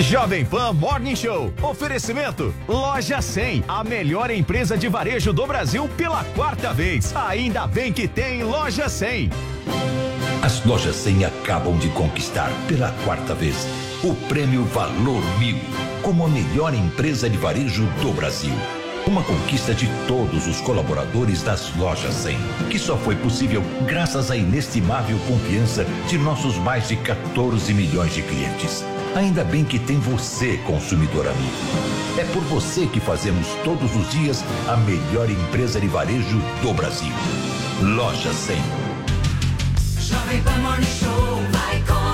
Jovem Pan Morning Show. Oferecimento. Loja 100. A melhor empresa de varejo do Brasil pela quarta vez. Ainda bem que tem Loja 100. As lojas 100 acabam de conquistar pela quarta vez o prêmio Valor Mil como a melhor empresa de varejo do Brasil. Uma conquista de todos os colaboradores das lojas 100, que só foi possível graças à inestimável confiança de nossos mais de 14 milhões de clientes. Ainda bem que tem você, consumidor amigo. É por você que fazemos todos os dias a melhor empresa de varejo do Brasil. Loja 100. Jovem Pan Morning Show vai começar.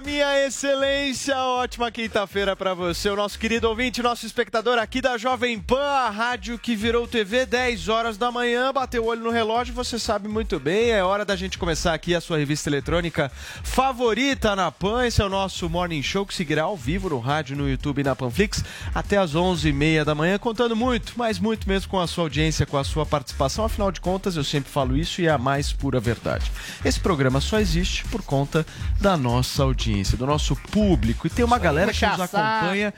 Minha excelência. Ótima quinta-feira pra você, o nosso querido ouvinte, nosso espectador aqui da Jovem Pan, a rádio que virou TV, 10 horas da manhã. Bateu o olho no relógio, você sabe muito bem. É hora da gente começar aqui a sua revista eletrônica favorita na Pan. Esse é o nosso Morning Show que seguirá ao vivo no rádio, no YouTube e na Panflix até as 11h30 da manhã, contando muito, mas muito mesmo com a sua audiência, com a sua participação. Afinal de contas, eu sempre falo isso e é a mais pura verdade. Esse programa só existe por conta da nossa audiência, do nosso público. E tem uma galera que nos acompanha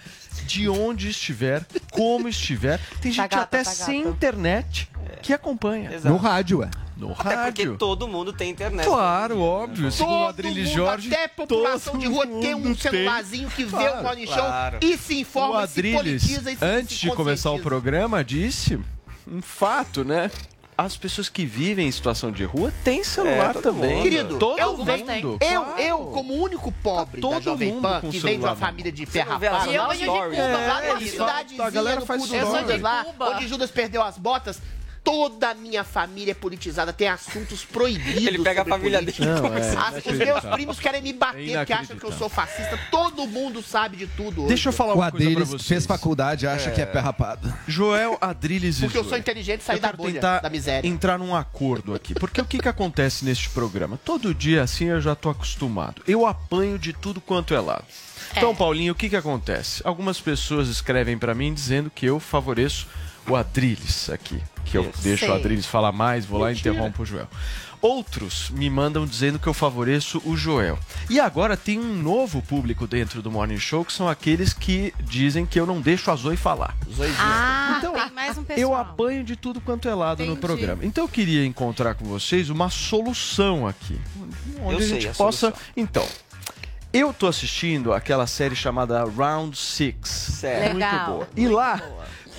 de onde estiver, como estiver. Tem gente gata, até tá sem internet que acompanha. No rádio, ué. No Até porque rádio. todo mundo tem internet. Claro, óbvio. Segundo o Todo Adrilles mundo, Jorge, até população todo de rua tem um mundo celularzinho que vê Claro, o Morning Show claro. e se O informa, e se Adrilles, politiza e se antes se de começar o programa, disse um fato, né? As pessoas que vivem em situação de rua têm celular É, também. mundo. Querido, todo eu mundo. venho- Eu, Claro. eu, como único pobre Tá da todo Jovem mundo Pan, com que vem de uma família de E eu venho de. Cuba, lá lá numa cidadezinha A galera no faz cu do Eu sou Judas de lá, Cuba. onde Judas perdeu as botas, toda a minha família é politizada, tem assuntos proibidos Ele pega a família política. dele. Não, é. As- os meus primos querem me bater É porque acham que eu sou fascista. Todo mundo sabe de tudo hoje. Deixa eu falar O uma coisa pra vocês. fez faculdade, acha que é pé rapado. Joel, Adriles e Porque eu sou inteligente e saí da bolha, tentar da miséria. entrar num acordo aqui. Porque o que, que acontece neste programa? Todo dia, assim, eu já tô acostumado. Eu apanho de tudo quanto é lado. Então, Paulinho, o que, que acontece? Algumas pessoas escrevem pra mim dizendo que eu favoreço o Adriles aqui. Que eu deixo o Sei. Adriles falar mais, vou lá e interrompo o Joel. Outros me mandam dizendo que eu favoreço o Joel. E agora tem um novo público dentro do Morning Show, que são aqueles que dizem que eu não deixo a Zoe falar. Ah, Então, tem mais um pessoal. Eu apanho de tudo quanto é lado no Entendi. programa. Então eu queria encontrar com vocês uma solução aqui. Onde Eu a sei gente a possa. solução. Então. Eu tô assistindo aquela série chamada Round Six. Certo. Muito Legal, boa. E lá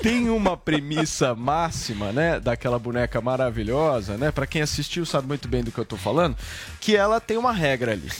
tem uma premissa máxima, né, daquela boneca maravilhosa, né? Para quem assistiu sabe muito bem do que eu tô falando, que ela tem uma regra ali.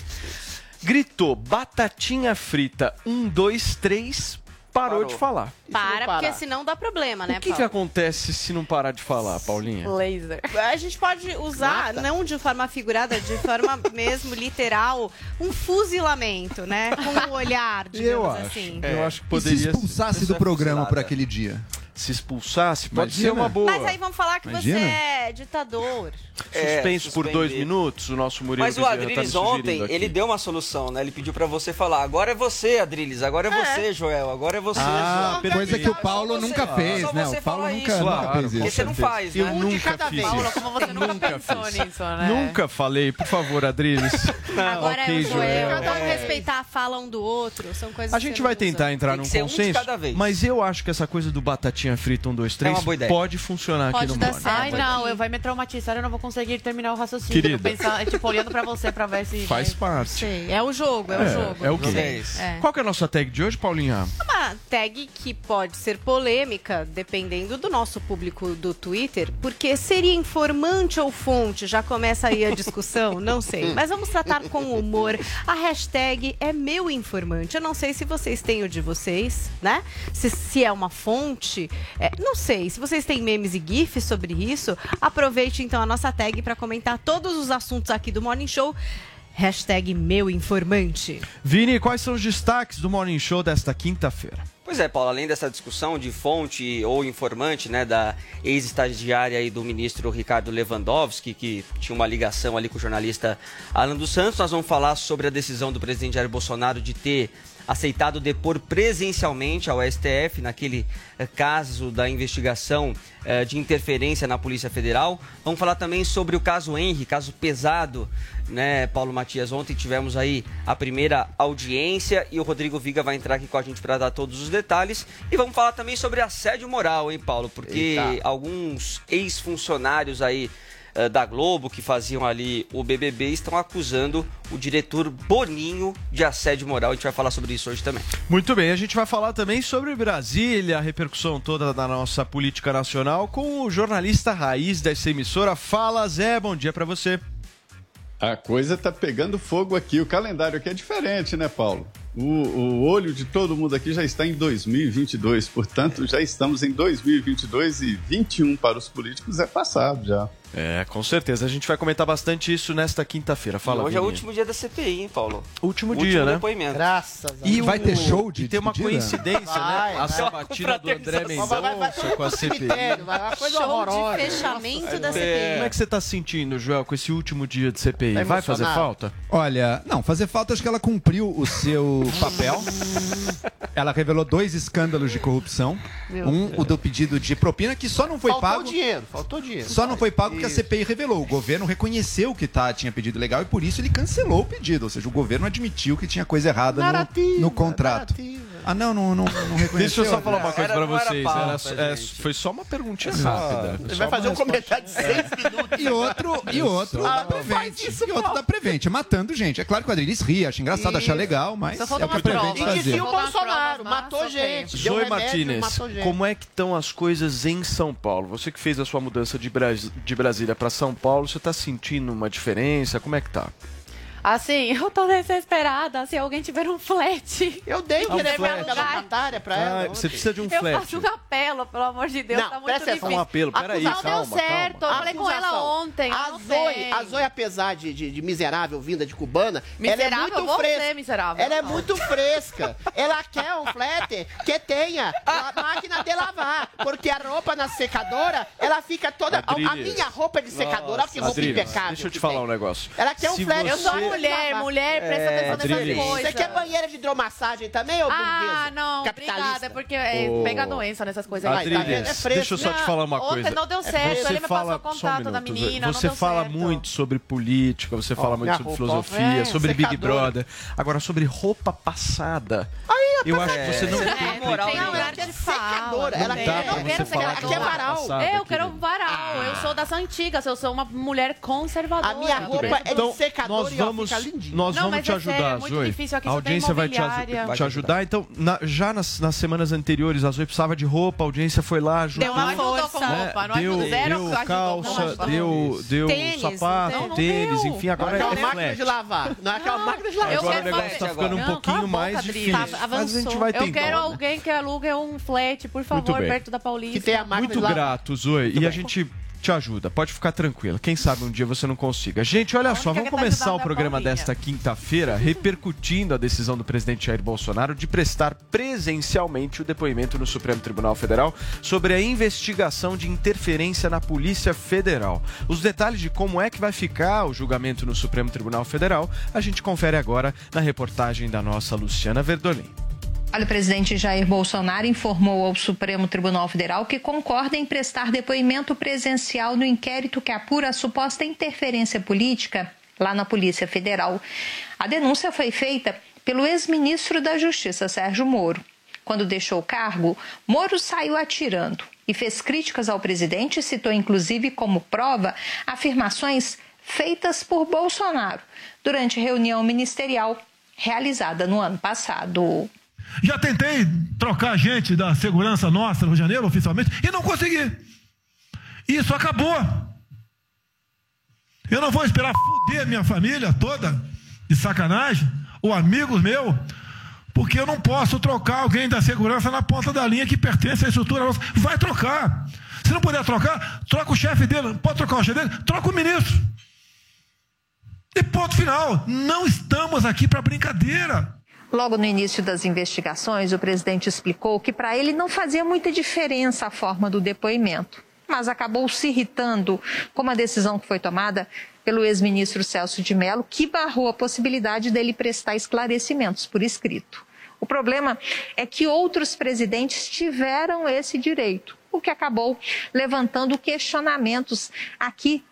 Gritou batatinha frita, um, dois, três, parou, Parou. de falar. Para, porque senão dá problema, né, o que, que Paulo? acontece se não parar de falar, Paulinha? Laser. A gente pode usar, não de forma figurada, de forma mesmo literal, um fuzilamento, né? Com o olhar, digamos Eu acho. assim. Eu acho que E se poderia expulsasse do é programa por aquele dia? Se expulsasse, pode Imagina. ser uma boa. Mas aí vamos falar que Imagina. você é ditador. É, Suspenso por dois minutos, o nosso Murilo Mas o tá Adriles sugerindo ontem, aqui. ele deu uma solução, né? Ele pediu pra você falar, agora é você, Adriles, agora é você, Joel, agora é você. Ah, Joel. coisa que o Paulo você- nunca fez, né? O Paulo fala nunca, isso. Claro, fez com Porque isso. você não faz, Eu né? Um de nunca cada fiz vez. Paulo, isso. como você nunca pensou fiz. nisso, né? Nunca falei, por favor, Adriles. Agora é o Joel. Joel. Vamos respeitar a fala um do outro. São coisas A que gente vai tentar entrar num um consenso, cada vez. mas eu acho que essa coisa do batatinha batatinha frita, um, dois, três, É uma boa ideia. pode funcionar aqui no Morning. Ai, não, eu vai me traumatizar, eu não vou conseguir terminar o raciocínio. Querida. Pensar, tipo, olhando pra você pra ver se. Faz parte. Sei. É o jogo, é, o jogo. É o quê? É. Qual que é a nossa tag de hoje, Paulinha? Uma tag que pode ser polêmica, dependendo do nosso público do Twitter, porque seria informante ou fonte? Já começa aí a discussão? Não sei. Mas vamos tratar com humor. A hashtag é meu informante. Eu não sei se vocês têm o de vocês, né? Se, se é uma fonte. É, não sei. Se vocês têm memes e GIFs sobre isso, aproveite então a nossa tag para comentar todos os assuntos aqui do Morning Show. Hashtag meu informante. Vini, quais são os destaques do Morning Show desta quinta-feira? Pois é, Paulo, além dessa discussão de fonte ou informante, né, da ex-estagiária aí do ministro Ricardo Lewandowski, que tinha uma ligação ali com o jornalista Alan dos Santos, nós vamos falar sobre a decisão do presidente Jair Bolsonaro de ter aceitado depor presencialmente ao STF naquele eh, caso da investigação eh, de interferência na Polícia Federal. Vamos falar também sobre o caso Henry, caso pesado, né, Paulo Matias? Ontem tivemos aí a primeira audiência e o Rodrigo Viga vai entrar aqui com a gente para dar todos os detalhes. E vamos falar também sobre assédio moral, hein, Paulo? Porque Eita. alguns ex-funcionários aí eh, da Globo que faziam ali o BBB estão acusando o diretor Boninho de assédio moral. A gente vai falar sobre isso hoje também. Muito bem, a gente vai falar também sobre Brasília, a repercussão toda da nossa política nacional com o jornalista raiz dessa emissora. Fala, Zé, bom dia pra você. A coisa tá pegando fogo aqui. O calendário aqui é diferente, né, Paulo? O, o olho de todo mundo aqui já está em 2022, portanto, já estamos em 2022 e 21 para os políticos é passado já. É, com certeza. A gente vai comentar bastante isso nesta quinta-feira. Fala, E hoje é o Vini. último dia da CPI, hein, Paulo? Último Último dia, né? depoimento. Graças a E Deus. Vai ter show E de tem uma coincidência, Vai, né? A sabatina do André Mendonça com a CPI. vai, uma coisa Show horrorosa. de fechamento da Como CPI. é que você tá se sentindo, Joel, com esse último dia de CPI? Tá Vai fazer falta? Olha, não, fazer falta, acho que ela cumpriu o seu papel. Ela revelou dois escândalos de corrupção. Meu um, Deus. o do pedido de propina, que só não foi Faltou pago. dinheiro, faltou dinheiro. Só não foi pago porque a. CPI revelou. O governo reconheceu que tá, tinha pedido legal e por isso ele cancelou o pedido. Ou seja, o governo admitiu que tinha coisa errada no- no, contrato. narrativa. Ah, não, não, não, não reconheceu. Deixa eu só falar uma coisa Era- pra não era vocês. pauta, Era é, foi só uma perguntinha Só- rápida. Ele vai fazer um comentário de seis minutos. E outro, e outro Ah, da Prevent. isso, E outro da Prevent, matando gente. É claro que o Adriles ri, acha engraçado, acha legal, mas Só é falta o que a uma Prevent. E fazia. dizia o Bolsonaro, matou gente. Zoe remédio, Martinez, matou gente. como é que estão as coisas em São Paulo? Você que fez a sua mudança de, Bras- de Brasília para São Paulo, você tá sentindo uma diferença? Como é que tá? Assim, eu tô desesperada. Se alguém tiver um flat. Eu dei um flat. da locatária pra ela. Ah, ontem. você precisa de um Eu flat. faço um apelo, pelo amor de Deus. Não, tá muito difícil. Um apelo, peraí, Não calma, deu certo. calma. Eu falei com ela ontem. A não Zoe, a Zoe, apesar de, de, de miserável vinda de cubana, Miserável ela é muito fresca. miserável. Ela é muito fresca. Ela quer um flat que tenha a máquina de lavar. Porque a roupa na secadora, ela fica toda. A, a minha roupa de secadora, olha que roupa Adriles, impecável. deixa eu te falar tem. um negócio. Ela quer um Se flat. Eu sou Você- mulher, lavar. mulher, presta atenção nessas Adriles. coisas. Você quer banheira de hidromassagem também, ô Ah, burguesa? não, Capitalista. obrigada, porque é, Ô, pega doença nessas coisas aí. Adriles, tá vendo? é fresco. deixa eu só te falar uma Não, coisa. Ontem não deu É certo, Você ele me fala, passou o só um contato da minuto, menina, você não deu fala certo. muito sobre política, você fala muito minha sobre roupa, filosofia, é, sobre Big secadora. Brother. Agora, sobre roupa passada. eu acho que você não É, tem moral Tem nenhuma. lugar de secadora, não ela quer- Eu não você quero falar ela secadora. quer varal. passada, Eu quero querido. um varal. Eu sou das antigas, eu sou uma mulher conservadora. A minha roupa é Então, de secador nós e ó, vamos, nós Não, vamos te é ajudar, é Zoe. difícil aqui, a tem audiência vai te, ajudar. Então, na- já nas, nas semanas anteriores, a Zoe precisava de roupa, a audiência foi lá, ajudou. Deu uma força. com né? roupa, não deu, ajudou. Zero deu ajudou, não calça, deu, deu Tênis, sapato, não deu. tênis, Não enfim, Não é agora é aquela máquina flat. de lavar. Não é aquela máquina de lavar. Eu Agora o negócio tá fazer- ficando um Não, pouquinho mais difícil. Tá, Mas a gente vai Eu tentar. quero alguém que alugue um flat, por favor, perto da Paulista. Que tem a máquina Muito de lavar. grato, Zoe. e a gente te ajuda. Pode ficar tranquila. Quem sabe um dia você não consiga. Gente, olha só, vamos tá começar o é programa desta quinta-feira repercutindo a decisão do presidente Jair Bolsonaro de prestar presencialmente o depoimento no Supremo Tribunal Federal sobre a investigação de interferência na Polícia Federal. Os detalhes de como é que vai ficar o julgamento no Supremo Tribunal Federal, a gente confere agora na reportagem da nossa Luciana Verdolim. Olha, o presidente Jair Bolsonaro informou ao Supremo Tribunal Federal que concorda em prestar depoimento presencial no inquérito que apura a suposta interferência política lá na Polícia Federal. A denúncia foi feita pelo ex-ministro da Justiça, Sérgio Moro. Quando deixou o cargo, Moro saiu atirando e fez críticas ao presidente citou inclusive como prova afirmações feitas por Bolsonaro durante reunião ministerial realizada no ano passado. Já tentei trocar gente da segurança nossa no Rio de Janeiro, oficialmente, e não consegui. Isso acabou. Eu não vou esperar fuder minha família toda, de sacanagem, ou amigos meus, porque eu não posso trocar alguém da segurança na ponta da linha que pertence à estrutura nossa. Vai trocar. Se não puder trocar, troca o chefe dele. Pode trocar o chefe dele? Troca o ministro. E ponto final. Não estamos aqui para brincadeira. Logo no início das investigações, o presidente explicou que para ele não fazia muita diferença a forma do depoimento, mas acabou se irritando com uma decisão que foi tomada pelo ex-ministro Celso de Mello, que barrou a possibilidade dele prestar esclarecimentos por escrito. O problema é que outros presidentes tiveram esse direito, o que acabou levantando questionamentos aqui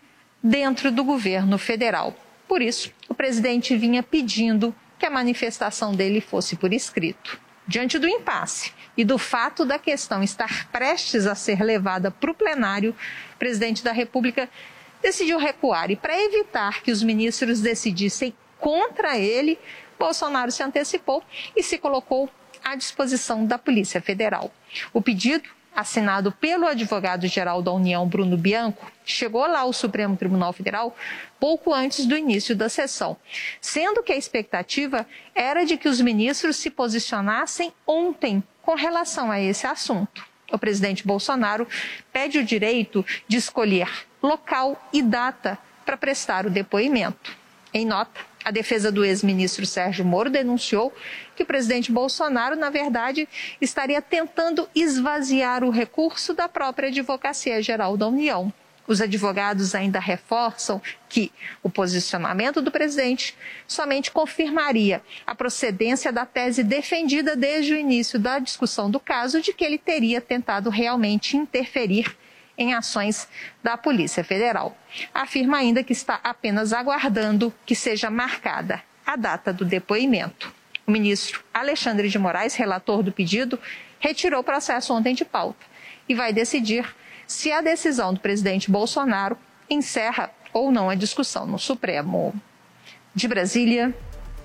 dentro do governo federal. Por isso, o presidente vinha pedindo que a manifestação dele fosse por escrito. Diante do impasse e do fato da questão estar prestes a ser levada para o plenário, o presidente da República decidiu recuar e, para evitar que os ministros decidissem contra ele, Bolsonaro se antecipou e se colocou à disposição da Polícia Federal. O pedido assinado pelo advogado-geral da União, Bruno Bianco, chegou lá ao Supremo Tribunal Federal pouco antes do início da sessão, sendo que a expectativa era de que os ministros se posicionassem ontem com relação a esse assunto. O presidente Bolsonaro pede o direito de escolher local e data para prestar o depoimento. Em nota, a defesa do ex-ministro Sérgio Moro denunciou que o presidente Bolsonaro, na verdade, estaria tentando esvaziar o recurso da própria Advocacia Geral da União. Os advogados ainda reforçam que o posicionamento do presidente somente confirmaria a procedência da tese defendida desde o início da discussão do caso de que ele teria tentado realmente interferir em ações da Polícia Federal. Afirma ainda que está apenas aguardando que seja marcada a data do depoimento. O ministro Alexandre de Moraes, relator do pedido, retirou o processo ontem de pauta e vai decidir se a decisão do presidente Bolsonaro encerra ou não a discussão no Supremo. De Brasília,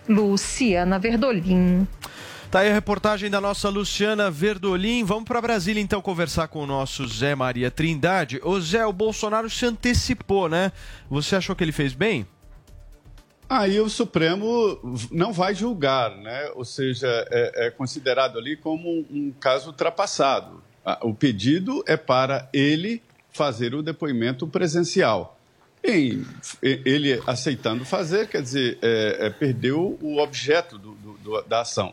Luciana Verdolim. Tá aí a reportagem da nossa Luciana Verdolim. Vamos para Brasília então conversar com o nosso Zé Maria Trindade. Ô Zé, o Bolsonaro se antecipou, né? Você achou que ele fez bem? Aí o Supremo não vai julgar, né? Ou seja, é, é considerado ali como um, um caso ultrapassado. O pedido é para ele fazer o depoimento presencial. Ele aceitando fazer, quer dizer, é, é, perdeu o objeto do- do- da ação.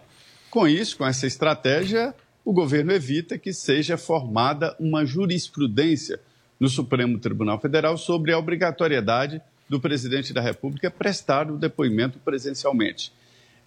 Com isso, com essa estratégia, o governo evita que seja formada uma jurisprudência no Supremo Tribunal Federal sobre a obrigatoriedade do presidente da República prestar o depoimento presencialmente.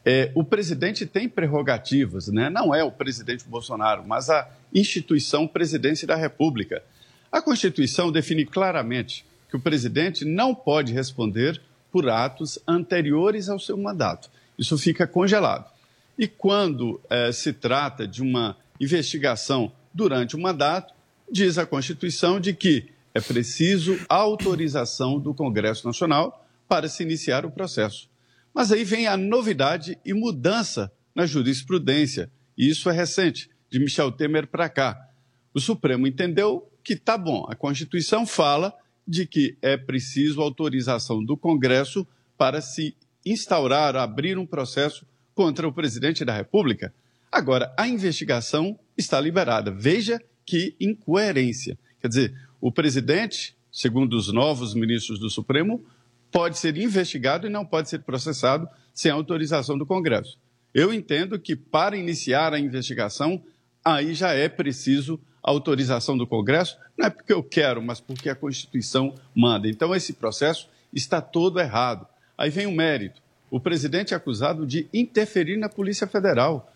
É, o presidente tem prerrogativas, né? não é o presidente Bolsonaro, mas a instituição Presidência da República. A Constituição define claramente que o presidente não pode responder por atos anteriores ao seu mandato. Isso fica congelado. E quando eh, se trata de uma investigação durante o mandato, diz a Constituição de que é preciso autorização do Congresso Nacional para se iniciar o processo. Mas aí vem a novidade e mudança na jurisprudência, e isso é recente, de Michel Temer para cá. O Supremo entendeu que tá bom, a Constituição fala de que é preciso autorização do Congresso para se instaurar, abrir um processo contra o presidente da República. Agora, a investigação está liberada. Veja que incoerência. Quer dizer, o presidente, segundo os novos ministros do Supremo, pode ser investigado e não pode ser processado sem autorização do Congresso. Eu entendo que para iniciar a investigação, aí já é preciso autorização do Congresso, não é porque eu quero, mas porque a Constituição manda. Então esse processo está todo errado. Aí vem o mérito. O presidente é acusado de interferir na Polícia Federal.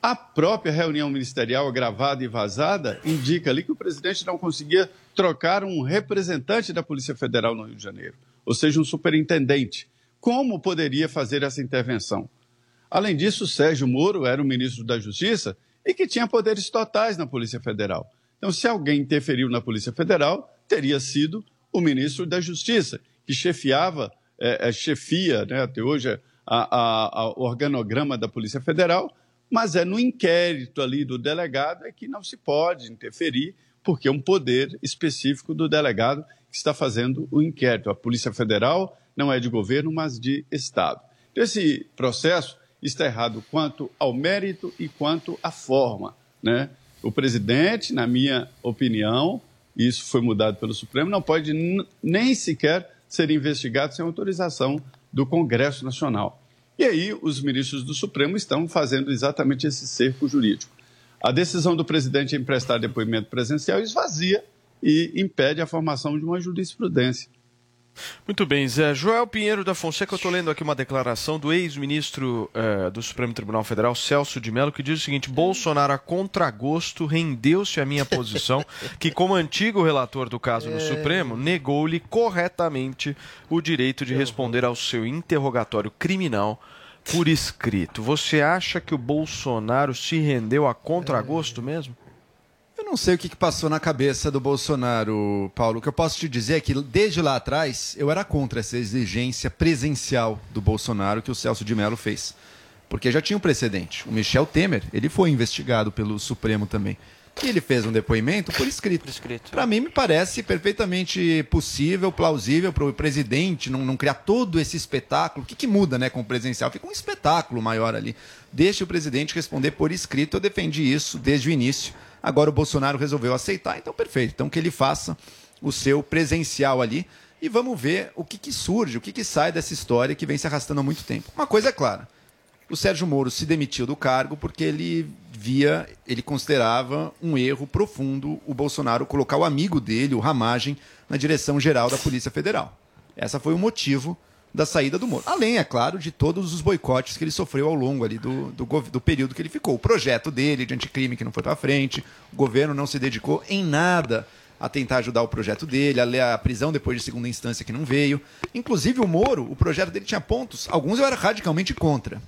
A própria reunião ministerial gravada e vazada indica ali que o presidente não conseguia trocar um representante da Polícia Federal no Rio de Janeiro, ou seja, um superintendente. Como poderia fazer essa intervenção? Além disso, Sérgio Moro era o ministro da Justiça e que tinha poderes totais na Polícia Federal. Então, se alguém interferiu na Polícia Federal, teria sido o ministro da Justiça, que chefiava, é, é, chefia, né, até hoje, a- o organograma da Polícia Federal, mas é no inquérito ali do delegado é que não se pode interferir, porque é um poder específico do delegado que está fazendo o inquérito. A Polícia Federal não é de governo, mas de Estado. Então, esse processo está errado quanto ao mérito e quanto à forma. Né? O presidente, na minha opinião, isso foi mudado pelo Supremo, não pode nem sequer ser investigado sem autorização do Congresso Nacional. E aí, os ministros do Supremo estão fazendo exatamente esse cerco jurídico. A decisão do presidente em prestar depoimento presencial esvazia e impede a formação de uma jurisprudência. Muito bem, Zé. Joel Pinheiro da Fonseca, eu estou lendo aqui uma declaração do ex-ministro eh, do Supremo Tribunal Federal, Celso de Mello, que diz o seguinte: Bolsonaro, a contragosto, rendeu-se à minha posição, que, como antigo relator do caso no Supremo, negou-lhe corretamente o direito de responder ao seu interrogatório criminal por escrito. Você acha que o Bolsonaro se rendeu a contragosto mesmo? Não sei o que, que passou na cabeça do Bolsonaro, Paulo. O que eu posso te dizer é que desde lá atrás eu era contra essa exigência presencial do Bolsonaro que o Celso de Mello fez. Porque já tinha um precedente. O Michel Temer, ele foi investigado pelo Supremo também. E ele fez um depoimento por escrito. Para mim, me parece perfeitamente possível, plausível para o presidente não, não criar todo esse espetáculo. O que, que muda né, com o presencial? Fica um espetáculo maior ali. Deixe o presidente responder por escrito. Eu defendi isso desde o início. Agora o Bolsonaro resolveu aceitar, então perfeito. Então que ele faça o seu presencial ali e vamos ver o que, que surge, o que, que sai dessa história que vem se arrastando há muito tempo. Uma coisa é clara: o Sérgio Moro se demitiu do cargo porque ele via, ele considerava um erro profundo o Bolsonaro colocar o amigo dele, o Ramagem, na direção geral da Polícia Federal. Essa foi o motivo da saída do Moro. Além, é claro, de todos os boicotes que ele sofreu ao longo ali do, do, do período que ele ficou. O projeto dele de anticrime que não foi para frente, o governo não se dedicou em nada a tentar ajudar o projeto dele, a, a prisão depois de segunda instância que não veio. Inclusive o Moro, o projeto dele tinha pontos, alguns eu era radicalmente contra.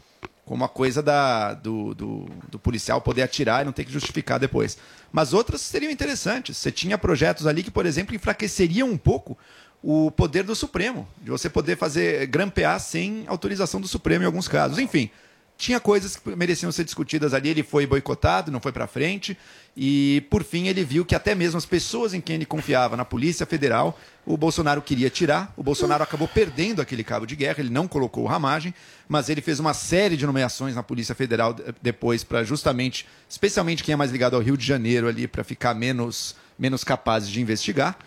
Como a coisa da, do, do, do policial poder atirar e não ter que justificar depois. Mas outras seriam interessantes. Você tinha projetos ali que, por exemplo, enfraqueceriam um pouco o poder do Supremo, de você poder fazer grampear sem autorização do Supremo em alguns casos. Enfim, tinha coisas que mereciam ser discutidas ali. Ele foi boicotado, não foi para frente. E, por fim, ele viu que até mesmo as pessoas em quem ele confiava na Polícia Federal, o Bolsonaro queria tirar. O Bolsonaro acabou perdendo aquele cabo de guerra, ele não colocou o Ramagem, mas ele fez uma série de nomeações na Polícia Federal de- depois para justamente, especialmente quem é mais ligado ao Rio de Janeiro ali, para ficar menos, menos capazes de investigar.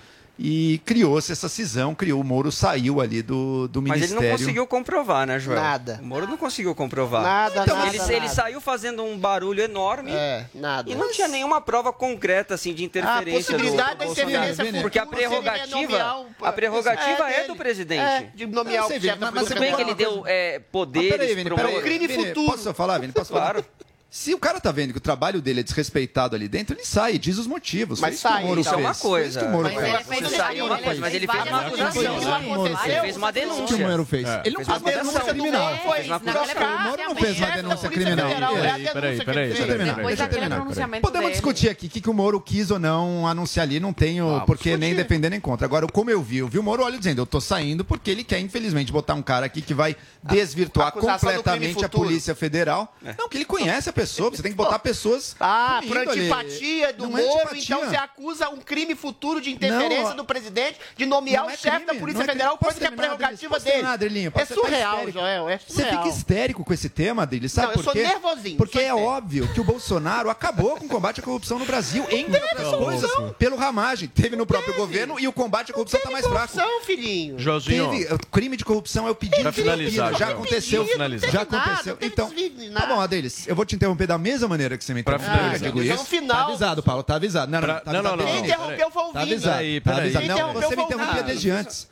E criou-se essa cisão, criou o Moro, saiu ali do, do Mas ele Ministério. não conseguiu comprovar, né, Joel? Nada. O Moro não conseguiu comprovar. Nada, então, nada, ele, nada. ele saiu fazendo um barulho enorme. É, nada. E não tinha nenhuma prova concreta, assim, de interferência A possibilidade do, da do Bolsonaro. interferência Porque a prerrogativa, nomear a prerrogativa É, é, dele. do presidente. É, de nomear Eu o chefe da mas- Tudo mas bem que ele deu é, Mas poderes peraí, Vini, peraí. crime Vini, futuro. Posso falar, Vini? Posso falar? Claro. Se o cara tá vendo que o trabalho dele é desrespeitado ali dentro, ele sai diz os motivos. Mas isso sai, Moro isso é fez. uma isso coisa. Moro Mas fez. ele fez isso aí, uma coisa, mas ele fez uma acusação. Ele fez uma O que o denúncia. Moro fez? É. Ele não Fez fez uma denúncia criminal. Foi Fez uma trocar acusação. O Moro não fez uma denúncia criminal. Federal, é a Peraí, denúncia peraí, Deixa eu terminar. Podemos discutir aqui o que, o Moro quis ou não anunciar ali, não tenho por que nem defender nem contra. Agora, como eu vi, eu vi o Moro olha dizendo, eu tô saindo porque ele quer, infelizmente, botar um cara aqui que vai desvirtuar completamente a. Polícia Federal. Não, que ele conhece a pessoa, você tem que botar pessoas. Ah, por antipatia do Não é Moro, antipatia. então você acusa um crime futuro de interferência Não, do presidente de nomear o é chefe crime, da Polícia é Federal, crime. coisa que é prerrogativa dele. Adrilinho? É surreal, histérico? Joel, é Você surreal. fica histérico com esse tema, Adriles, sabe Não, eu por sou quê? nervosinho, Porque sou é óbvio que o Bolsonaro acabou com o combate à corrupção no Brasil, entre outras coisas, pelo ramagem. Teve no próprio governo e o combate à corrupção está mais fraco. Corrupção, filhinho. Joãozinho, Teve, o crime de corrupção é o pedido de. Já aconteceu. Já aconteceu. Então, tá bom, Adriles, eu vou te interromper da mesma maneira que você me interrompeu. finalizar. eu digo Ah, isso. no final- Tá avisado, Paulo, tá avisado. Não, não, Pra- tá não, não, avisado não, Quem desde não, o início. interrompeu foi o Tá Vini. avisado. Peraí, Tá avisado. Não, você me interrompia desde antes.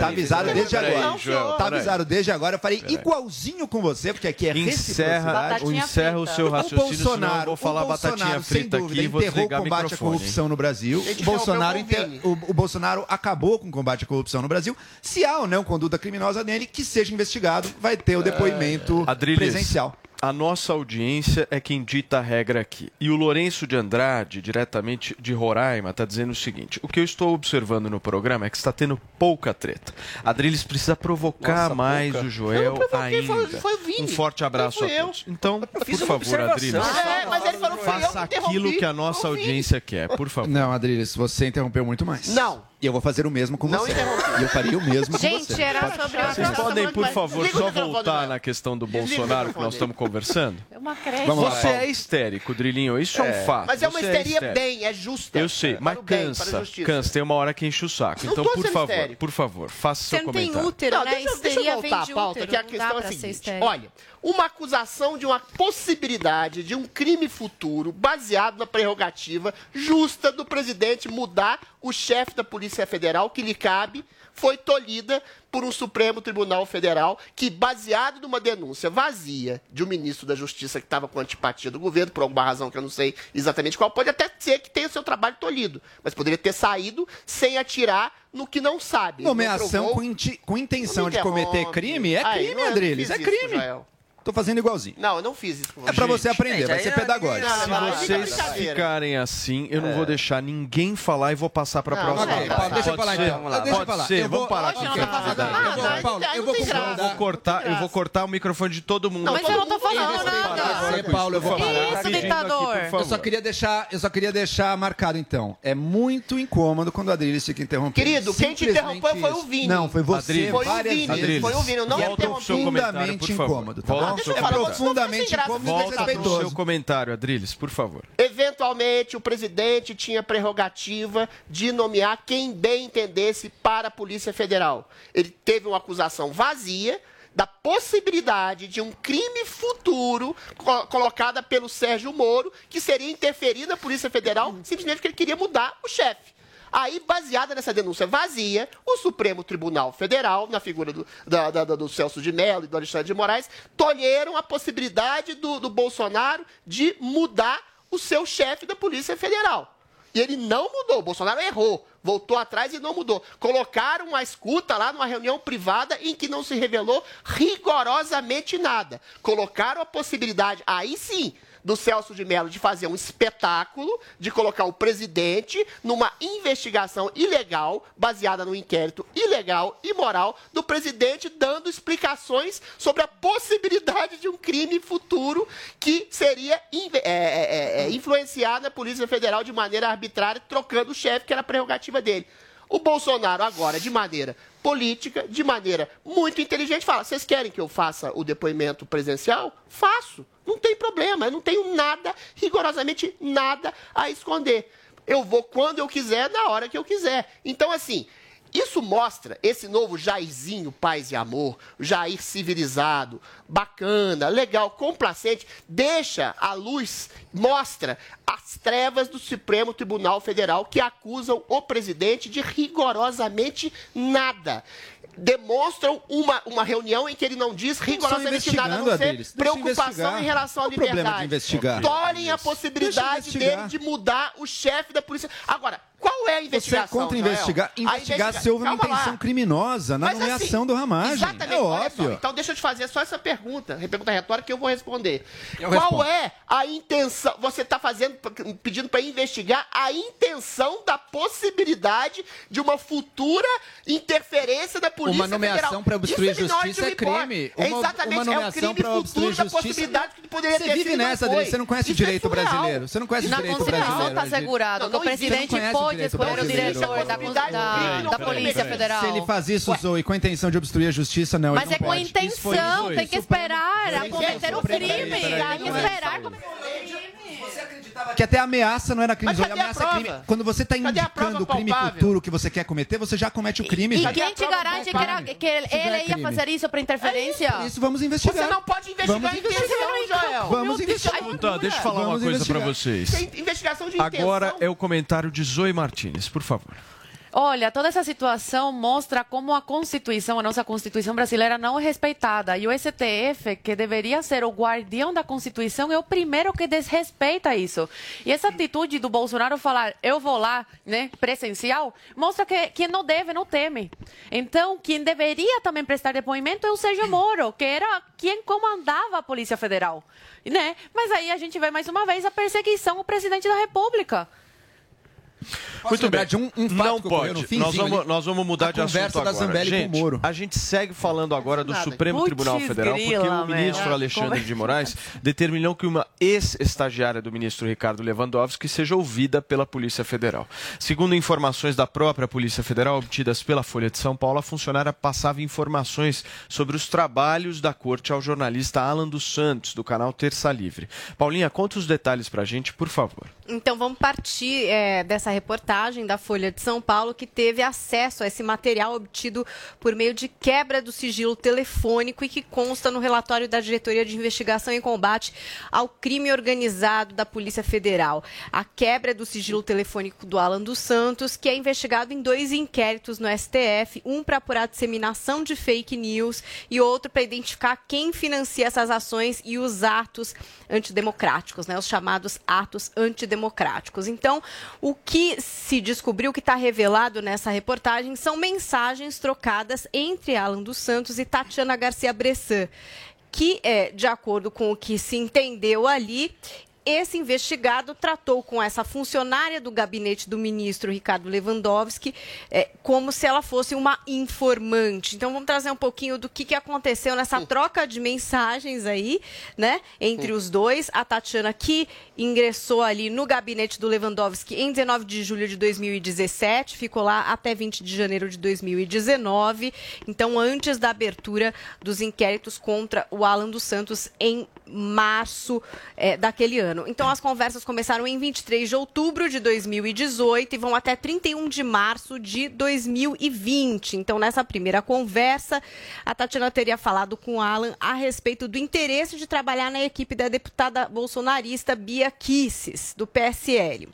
Tá avisado peraí, desde agora. Joel, Tá avisado desde agora. Eu falei igualzinho com você, porque aqui é Encerra, reciprocidade. o- encerra o seu O raciocínio, senão eu vou falar o Bolsonaro, batatinha frita dúvida, aqui e vou enterrou desligar o o combate à corrupção no Brasil. O Bolsonaro, inter- o o, o Bolsonaro acabou com o combate à corrupção no Brasil. Se há ou não conduta criminosa nele, que seja investigado, vai ter o depoimento Adriles, presencial. A nossa audiência é quem dita a regra aqui. E o Lourenço de Andrade, diretamente de Roraima, está dizendo o seguinte: o que eu estou observando no programa é que está tendo pouca treta. Adriles precisa provocar Nossa, mais pouca. o Joel Eu não provoquei, foi- ainda. foi o Vini. um forte abraço a todos. Então, por favor. Adriles, É, mas ele falou, fui eu faça que aquilo que a nossa audiência quer, por favor. Não, Adriles, você interrompeu muito mais. Não. E eu vou fazer o mesmo com Não você. interrompi. E eu faria o mesmo com Gente, você. era Pode- sobre Vocês a podem, por favor, Desliga o só voltar na questão do Bolsonaro que nós estamos conversando? É uma creche. Você é histérico, Drilinho, isso é, um fato. Mas é uma Você histeria histérico. bem, é justa. Eu sei, Para mas cansa, cansa, tem uma hora que enche o saco. Não Então, por favor, histérico. por favor, faça Você seu não tem comentário. útero, Não, né? deixa, deixa Histeria eu vem voltar de à pauta, útero, que a questão é a seguinte. Olha, uma acusação de uma possibilidade de um crime futuro baseado na prerrogativa justa do presidente mudar o chefe da Polícia Federal, que lhe cabe, foi tolhida por um Supremo Tribunal Federal que, baseado numa denúncia vazia de um ministro da Justiça que estava com antipatia do governo, por alguma razão que eu não sei exatamente qual, pode até ser que tenha o seu trabalho tolhido, mas poderia ter saído sem atirar no que não sabe. Não Nomeação provou- com, com intenção de me cometer crime é crime, Adriles. É isso, crime. Joel. Tô fazendo igualzinho. Não, eu não fiz isso com você. É pra você Gente, aprender, vai ser é- pedagógico. Não, Se não, não, vocês ficarem assim, eu não É. vou deixar ninguém falar e vou passar para a Não, próxima. pauta. Paulo, deixa eu falar então. Vamos lá, Deixa eu Pode falar. ser, Eu vou- vamos parar com não tá. Eu vou, Paulo, eu não cortar, eu vou cortar o microfone de todo mundo. Não, mas eu não tô falando Você, nada. Paulo, eu vou parar. Isso, ditador. Eu só queria deixar, eu só queria deixar marcado então. É muito incômodo quando o Adriles fica interrompendo. Querido, quem te interrompeu foi o. Vini. Não, foi você. Foi o Vini, foi o Vini, eu não interrompi. favor. incômodo, tá bom? Não Profundamente fica sem graça, incômodo e não Volta pro desrespeitoso. seu comentário, Adriles, por favor. Eventualmente, o presidente tinha prerrogativa de nomear quem bem entendesse para a Polícia Federal. Ele teve uma acusação vazia da possibilidade de um crime futuro co- colocada pelo Sérgio Moro, que seria interferir na Polícia Federal, simplesmente porque ele queria mudar o chefe. Aí, baseada nessa denúncia vazia, o Supremo Tribunal Federal, na figura do, da- da- do Celso de Mello e do Alexandre de Moraes, tolheram a possibilidade do, do Bolsonaro de mudar o seu chefe da Polícia Federal. E ele não mudou. O Bolsonaro errou. Voltou atrás e não mudou. Colocaram uma escuta lá numa reunião privada em que não se revelou rigorosamente nada. Colocaram a possibilidade, aí sim, do Celso de Mello de fazer um espetáculo, de colocar o presidente numa investigação ilegal, baseada no inquérito ilegal, imoral, do presidente dando explicações sobre a possibilidade de um crime futuro que seria é, é, é, é, influenciar na Polícia Federal de maneira arbitrária, trocando o chefe, que era a prerrogativa dele. O Bolsonaro agora, de maneira política, de maneira muito inteligente, fala: vocês querem que eu faça o depoimento presencial? Faço. Não tem problema. Eu não tenho nada, rigorosamente nada a esconder. Eu vou quando eu quiser, na hora que eu quiser. Então, assim, isso mostra esse novo Jairzinho Paz e Amor, Jair civilizado, bacana, legal, complacente, deixa a luz, mostra as trevas do Supremo Tribunal Federal que acusam o presidente de rigorosamente nada. Demonstram uma, uma reunião em que ele não diz rigorosamente nada, a não ser preocupação em relação à o problema de liberdade. investigar? Tolhem a possibilidade investigar. dele de mudar o chefe da polícia. Agora, qual é a Você é investigação? contra investigar, investigar investiga- se houve uma Calma lá. intenção criminosa na Mas, nomeação assim, do Ramagem. Exatamente, É olha só, óbvio. Então deixa eu te fazer só essa pergunta, pergunta retórica que eu vou responder. Eu Qual respondo. é a intenção? Você está fazendo, pedindo para investigar a intenção da possibilidade de uma futura interferência da polícia Uma nomeação pra obstruir Isso é justiça é crime. É exatamente, uma é o nomeação crime pra obstruir futuro da justiça- possibilidade que poderia Você ter vive nessa. Adriles. Você não conhece o Isso é direito surreal. brasileiro. Você não conhece o Na direito Constituição brasileiro. está Adriles. assegurado Não, que o presidente o pode escolher o diretor da, da- crime, da Polícia. Federal. Se ele faz isso, Zoe, com a intenção de obstruir a justiça, não. Mas ele é com a pode. intenção, tem que esperar a cometer é o crime. Tem que esperar cometer Que até ameaça não era crime. Mas ameaça é crime. Quando você está indicando o crime palpável? futuro que você quer cometer, você já comete o crime. E gente. quem te garante que, era- que ele, é ele ia crime. fazer isso para interferência? Por isso vamos investigar. Você não pode investigar Vamos a intenção, Joel. Vamos investigar. é Então, deixa eu falar Vamos uma coisa pra investigar. vocês. Tem investigação de intenção. Agora é o comentário de Zoe Martinez, por favor. Olha, toda essa situação mostra como a Constituição, a nossa Constituição brasileira não é respeitada. E o STF, que deveria ser o guardião da Constituição, é o primeiro que desrespeita isso. E essa atitude do Bolsonaro falar, eu vou lá, né, presencial, mostra que quem não deve, não teme. Então, quem deveria também prestar depoimento é o Sérgio Moro, que era quem comandava a Polícia Federal. Né? Mas aí a gente vê mais uma vez a perseguição ao presidente da República. Muito bem. de um- um fato não pode. finzinho nós, vamos, nós vamos mudar A de assunto agora. Zambelli com o gente, Moro. a gente segue falando agora do. Supremo Putz Tribunal Federal, porque grila, o ministro meu. Alexandre de Moraes determinou que uma ex-estagiária do ministro Ricardo Lewandowski seja ouvida pela Polícia Federal. Segundo informações da própria Polícia Federal obtidas pela Folha de São Paulo, a funcionária passava informações sobre os trabalhos da corte ao jornalista Alan dos Santos, do canal Terça Livre. Paulinha, conta os detalhes pra gente, por favor. Então vamos partir é, dessa reportagem da Folha de São Paulo que teve acesso a esse material obtido por meio de quebra do sigilo telefônico e que consta no relatório da Diretoria de Investigação e Combate ao Crime Organizado da Polícia Federal. A quebra do sigilo telefônico do Alan dos Santos, que é investigado em dois inquéritos no STF, um para apurar a disseminação de fake news e outro para identificar quem financia essas ações e os atos antidemocráticos, né, os chamados atos antidemocráticos. Então, o que se descobriu, que está revelado nessa reportagem, são mensagens trocadas entre Alan dos Santos e Tatiana Garcia Bressan, que, é, de acordo com o que se entendeu ali, esse investigado tratou com essa funcionária do gabinete do ministro Ricardo Lewandowski é, como se ela fosse uma informante. Então vamos trazer um pouquinho do que, que aconteceu nessa troca de mensagens aí, né, entre os dois. A Tatiana que ingressou ali no gabinete do Lewandowski em 19 de julho de 2017, ficou lá até 20 de janeiro de 2019. Então antes da abertura dos inquéritos contra o Alan dos Santos em março é, daquele ano. Então, as conversas começaram em 23 de outubro de 2018 e vão até 31 de março de 2020. Então, nessa primeira conversa, a Tatiana teria falado com o Alan a respeito do interesse de trabalhar na equipe da deputada bolsonarista Bia Kisses, do PSL.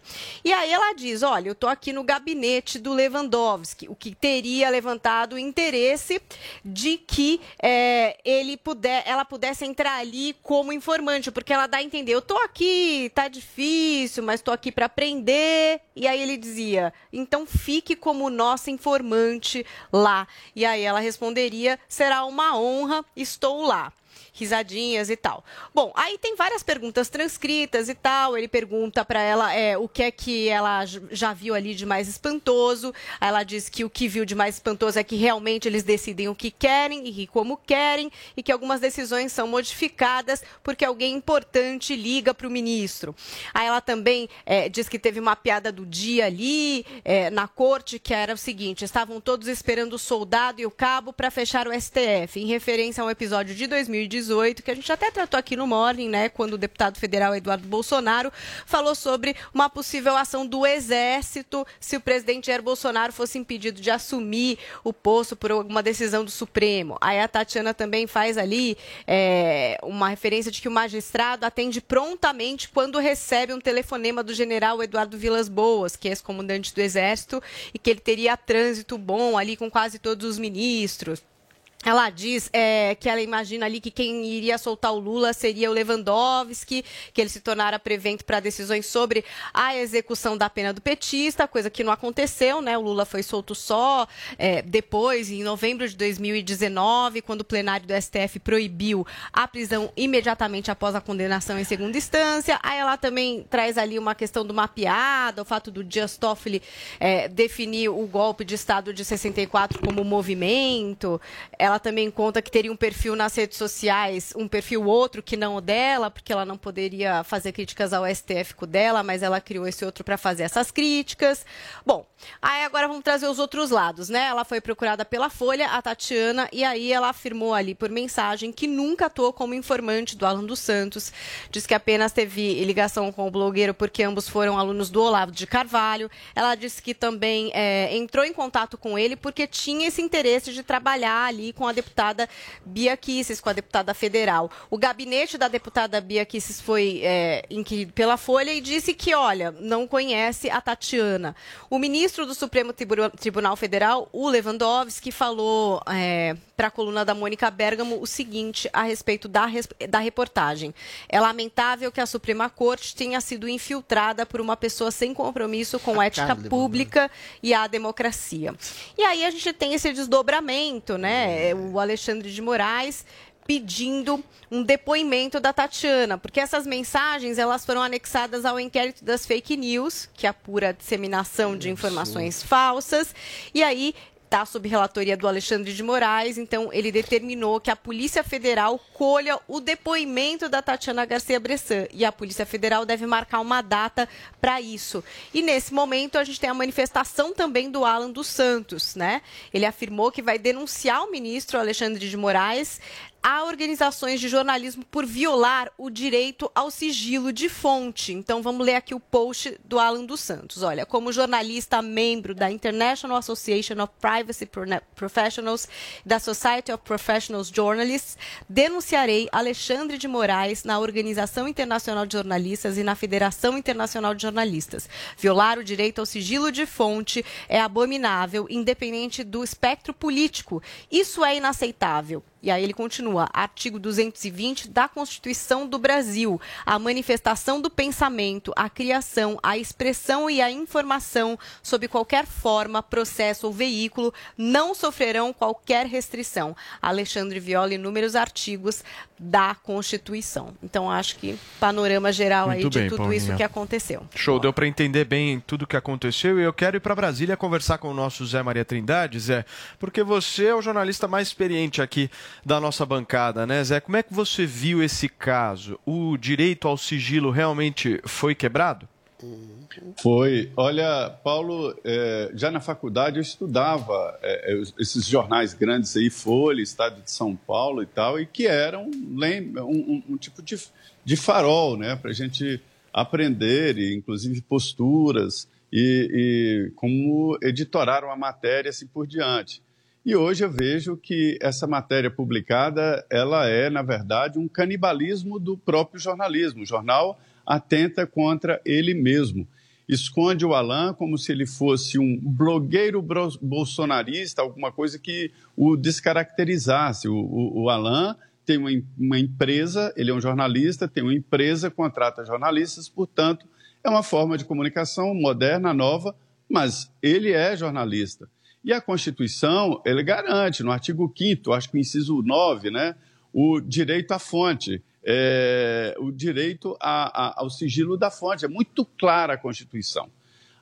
E aí ela diz: Olha, eu estou aqui no gabinete do Lewandowski, o que teria levantado o interesse de que é, ele puder, ela pudesse entrar ali como informante, porque ela dá a entender, eu tô aqui, tá difícil, mas tô aqui para aprender. E aí ele dizia, então fique como nossa informante lá. E aí ela responderia, será uma honra, estou lá risadinhas e tal. Bom, aí tem várias perguntas transcritas e tal. Ele pergunta para ela é, o que é que ela já viu ali de mais espantoso. Aí Ela diz que o que viu de mais espantoso é que realmente eles decidem o que querem e como querem e que algumas decisões são modificadas porque alguém importante liga para o ministro. Aí ela também é, diz que teve uma piada do dia ali é, na corte que era o seguinte: estavam todos esperando o soldado e o cabo para fechar o STF, em referência a um episódio de 2018 que a gente até tratou aqui no Morning, né, quando o deputado federal Eduardo Bolsonaro falou sobre uma possível ação do Exército se o presidente Jair Bolsonaro fosse impedido de assumir o posto por alguma decisão do Supremo. Aí a Tatiana também faz ali é, uma referência de que o magistrado atende prontamente quando recebe um telefonema do general Eduardo Vilas Boas, que é ex-comandante do Exército, e que ele teria trânsito bom ali com quase todos os ministros. Ela diz é, que ela imagina ali que quem iria soltar o Lula seria o Lewandowski, que ele se tornara prevento para decisões sobre a execução da pena do petista, coisa que não aconteceu, né? O Lula foi solto só é, depois, em novembro de 2019, quando o plenário do STF proibiu a prisão imediatamente após a condenação em segunda instância. Aí ela também traz ali uma questão de uma piada, o fato do Dias Toffoli é, definir o golpe de Estado de 64 como movimento. Ela também conta que teria um perfil nas redes sociais, um perfil outro que não o dela, porque ela não poderia fazer críticas ao STF com dela, mas ela criou esse outro para fazer essas críticas. Bom, aí agora vamos trazer os outros lados, né? Ela foi procurada pela Folha, a Tatiana, e aí ela afirmou ali por mensagem que nunca atuou como informante do Alan dos Santos. Diz que apenas teve ligação com o blogueiro porque ambos foram alunos do Olavo de Carvalho. Ela disse que também é, entrou em contato com ele porque tinha esse interesse de trabalhar ali com a deputada Bia Kisses, com a deputada federal. O gabinete da deputada Bia Kisses foi é, inquirido pela Folha e disse que, olha, não conhece a Tatiana. O ministro do Supremo Tribu- Tribunal Federal, o Lewandowski, falou para a coluna da Mônica Bergamo o seguinte a respeito da, da reportagem. É lamentável que a Suprema Corte tenha sido infiltrada por uma pessoa sem compromisso com a ética pública e a democracia. E aí a gente tem esse desdobramento, né? O Alexandre de Moraes pedindo um depoimento da Tatiana, porque essas mensagens elas foram anexadas ao inquérito das fake news, que apura a disseminação de informações falsas, e aí está sob relatoria do Alexandre de Moraes, então ele determinou que a Polícia Federal colha o depoimento da Tatiana Garcia Bressan e a Polícia Federal deve marcar uma data para isso. E nesse momento a gente tem a manifestação também do Alan dos Santos, né? Ele afirmou que vai denunciar o ministro Alexandre de Moraes a organizações de jornalismo por violar o direito ao sigilo de fonte. Então vamos ler aqui o post do Alan dos Santos. Olha, como jornalista membro da International Association of Privacy Pro- Professionals da Society of Professional Journalists, denunciarei Alexandre de Moraes na Organização Internacional de Jornalistas e na Federação Internacional de Jornalistas. Violar o direito ao sigilo de fonte é abominável, independente do espectro político. Isso é inaceitável. E aí ele continua, artigo 220 da Constituição do Brasil. A manifestação do pensamento, a criação, a expressão e a informação, sob qualquer forma, processo ou veículo, não sofrerão qualquer restrição. Alexandre viola inúmeros artigos da Constituição. Então, acho que panorama geral aí Muito de bem, tudo Paulinha. isso que aconteceu. Show, deu para entender bem tudo o que aconteceu e eu quero ir para Brasília conversar com o nosso Zé Maria Trindade, Zé, porque você é o jornalista mais experiente aqui da nossa bancada, né, Zé? Como é que você viu esse caso? O direito ao sigilo realmente foi quebrado? Foi. Olha, Paulo, é, já na faculdade eu estudava é, é, esses jornais grandes aí, Folha, Estado de São Paulo e tal, e que eram um, um- um tipo de, de farol, né, para a gente aprender, e, inclusive posturas, e, e como editoraram a matéria assim por diante. E hoje eu vejo que essa matéria publicada, ela é, na verdade, um canibalismo do próprio jornalismo. O jornal atenta contra ele mesmo. Esconde o Alain como se ele fosse um blogueiro bolsonarista, alguma coisa que o descaracterizasse. O, o, o Alain tem uma, uma empresa, ele é um jornalista, tem uma empresa, contrata jornalistas, portanto, é uma forma de comunicação moderna, nova, mas ele é jornalista. E a Constituição, ele garante, no artigo 5º, acho que inciso 9, né, o direito à fonte, é, o direito a- a- ao sigilo da fonte. É muito clara a Constituição.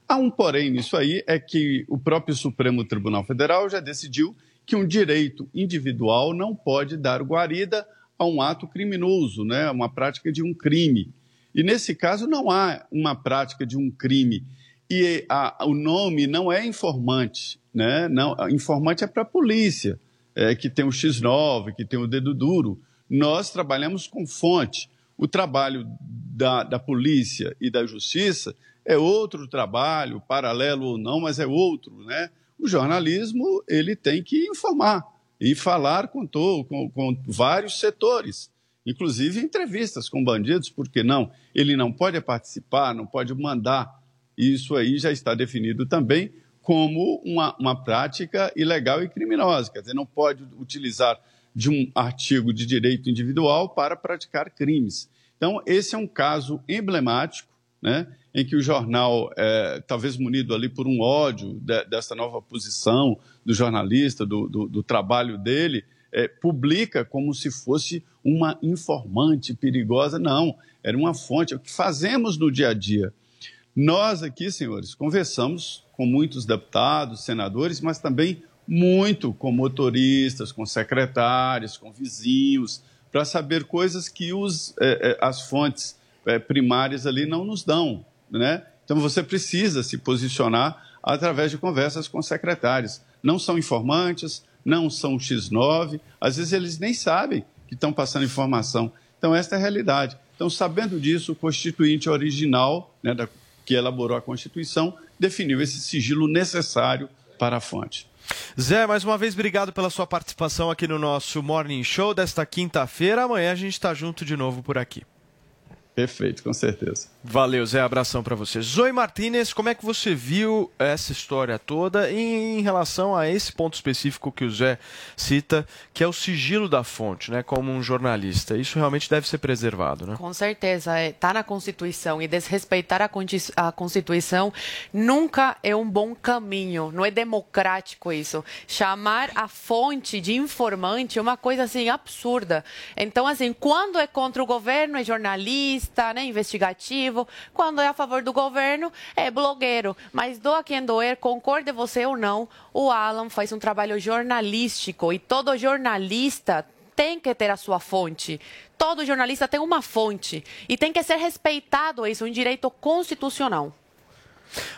Há um porém nisso aí, é que o próprio Supremo Tribunal Federal já decidiu que um direito individual não pode dar guarida a um ato criminoso, né, uma prática de um crime. E nesse caso não há uma prática de um crime. E a- o nome não é informante, né? Não, informante é para a polícia, é, que tem o X9, que tem o dedo duro. Nós trabalhamos com fonte. O trabalho da, da polícia e da justiça é outro trabalho, paralelo ou não, mas é outro, né? O jornalismo ele tem que informar e falar com, to, com, com vários setores, inclusive entrevistas com bandidos, por que não? Ele não pode participar, não pode mandar. Isso aí já está definido também como uma, uma prática ilegal e criminosa. Quer dizer, não pode utilizar de um artigo de direito individual para praticar crimes. Então, esse é um caso emblemático, né, em que o jornal, é, talvez munido ali por um ódio de- dessa nova posição do jornalista, do, do- do trabalho dele, é, publica como se fosse uma informante perigosa. Não, era uma fonte, o que fazemos no dia a dia. Nós aqui, senhores, conversamos com muitos deputados, senadores, mas também muito com motoristas, com secretários, com vizinhos, para saber coisas que os, eh, eh, as fontes eh, primárias ali não nos dão. Né? Então você precisa se posicionar através de conversas com secretários. Não são informantes, não são X9, às vezes eles nem sabem que estão passando informação. Então, esta é a realidade. Então, sabendo disso, o constituinte original, né, da, que elaborou a Constituição, definiu esse sigilo necessário para a fonte. Zé, mais uma vez, obrigado pela sua participação aqui no nosso Morning Show desta quinta-feira. Amanhã a gente está junto de novo por aqui. Perfeito, com certeza. Valeu, Zé. Abração para você. Zoe Martinez, como é que você viu essa história toda em, relação a esse ponto específico que o Zé cita, que é o sigilo da fonte, né? Como um jornalista. Isso realmente deve ser preservado, né? Com certeza, está na Constituição e desrespeitar a, a Constituição nunca é um bom caminho, não é democrático isso. Chamar a fonte de informante é uma coisa assim absurda. Então, assim, quando é contra o governo é jornalista, né, investigativo, quando é a favor do governo é blogueiro. Mas doa quem doer, concorde você ou não, o Alan faz um trabalho jornalístico e todo jornalista tem que ter a sua fonte. Todo jornalista tem uma fonte e tem que ser respeitado isso, um direito constitucional.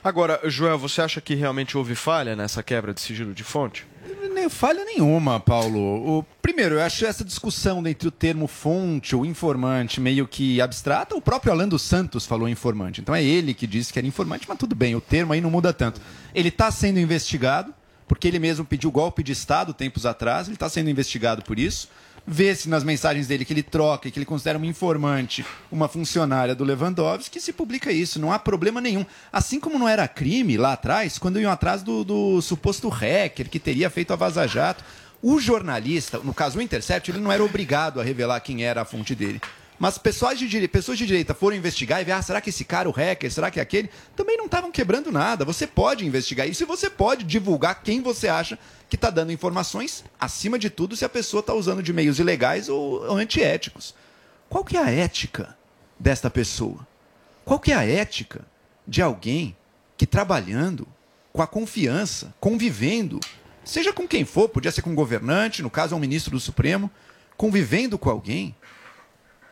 Agora, Joel, você acha que realmente houve falha nessa quebra de sigilo de fonte? Nem falha nenhuma, Paulo. O, primeiro, eu acho essa discussão entre o termo fonte ou informante meio que abstrata. O próprio Alan dos Santos falou informante. Então é ele que disse que era informante, mas tudo bem, o termo aí não muda tanto. Ele está sendo investigado, porque ele mesmo pediu golpe de Estado tempos atrás, ele está sendo investigado por isso. Vê-se nas mensagens dele que ele troca e que ele considera uma informante uma funcionária do Lewandowski, que se publica isso, não há problema nenhum. Assim como não era crime lá atrás, quando iam atrás do, do suposto hacker que teria feito a Vaza Jato. O jornalista, no caso o Intercept, ele não era obrigado a revelar quem era a fonte dele. Mas pessoas de, dire... pessoas de direita foram investigar e ver, ah, será que esse cara, o hacker, será que é aquele? Também não estavam quebrando nada. Você pode investigar isso e você pode divulgar quem você acha que está dando informações, acima de tudo, se a pessoa está usando de meios ilegais ou, ou antiéticos. Qual que é a ética desta pessoa? Qual que é a ética de alguém que trabalhando com a confiança, convivendo, seja com quem for, podia ser com um governante, no caso é um ministro do Supremo, convivendo com alguém,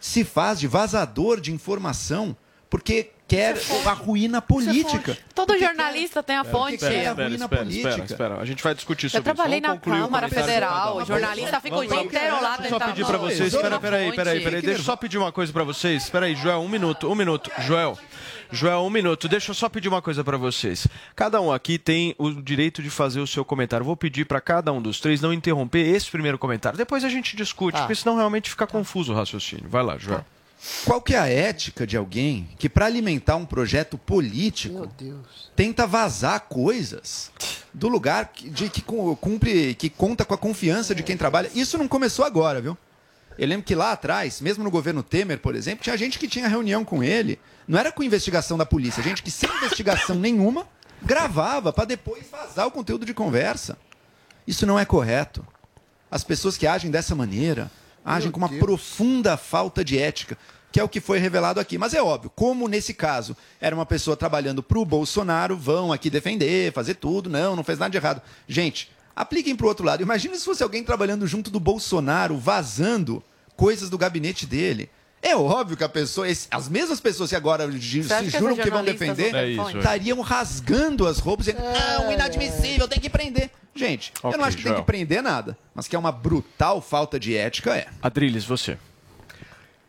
se faz de vazador de informação porque quer a ruína política. Todo jornalista tem a fonte. Espera, espera, espera, espera, espera. A gente vai discutir Eu sobre isso. trabalhei Vamos na Câmara Federal, o jornalista fica o dia inteiro lá Deixa eu só tentando... pedir pra vocês, espera, peraí, peraí, peraí, deixa eu só pedir uma coisa pra vocês. Espera aí, Joel, um minuto, um minuto. Joel, Joel, um minuto. Deixa eu só pedir uma coisa pra vocês. Cada um aqui tem o direito de fazer o seu comentário. Vou pedir pra cada um dos três não interromper esse primeiro comentário. Depois a gente discute, porque senão realmente fica confuso o raciocínio. Vai lá, Joel. Qual que é a ética de alguém que, para alimentar um projeto político, tenta vazar coisas do lugar de que cu- cumpre, que conta com a confiança de quem trabalha? Isso não começou agora, viu? Eu lembro que lá atrás, mesmo no governo Temer, por exemplo, tinha gente que tinha reunião com ele. Não era com investigação da polícia, gente que sem investigação nenhuma gravava para depois vazar o conteúdo de conversa. Isso não é correto. As pessoas que agem dessa maneira agem com uma profunda falta de ética, que é o que foi revelado aqui. Mas é óbvio, como nesse caso era uma pessoa trabalhando para o Bolsonaro, vão aqui defender, fazer tudo, não, não fez nada de errado. Gente, apliquem para o outro lado. Imagina se fosse alguém trabalhando junto do Bolsonaro, vazando coisas do gabinete dele. É óbvio que a pessoa, esse- as mesmas pessoas que agora se que juram que vão defender, É isso, é. estariam rasgando as roupas, dizendo, não, inadmissível, tem que prender. Gente, eu Ok, não acho que tem Joel. que prender nada, mas que é uma brutal falta de ética, é. Adriles, você.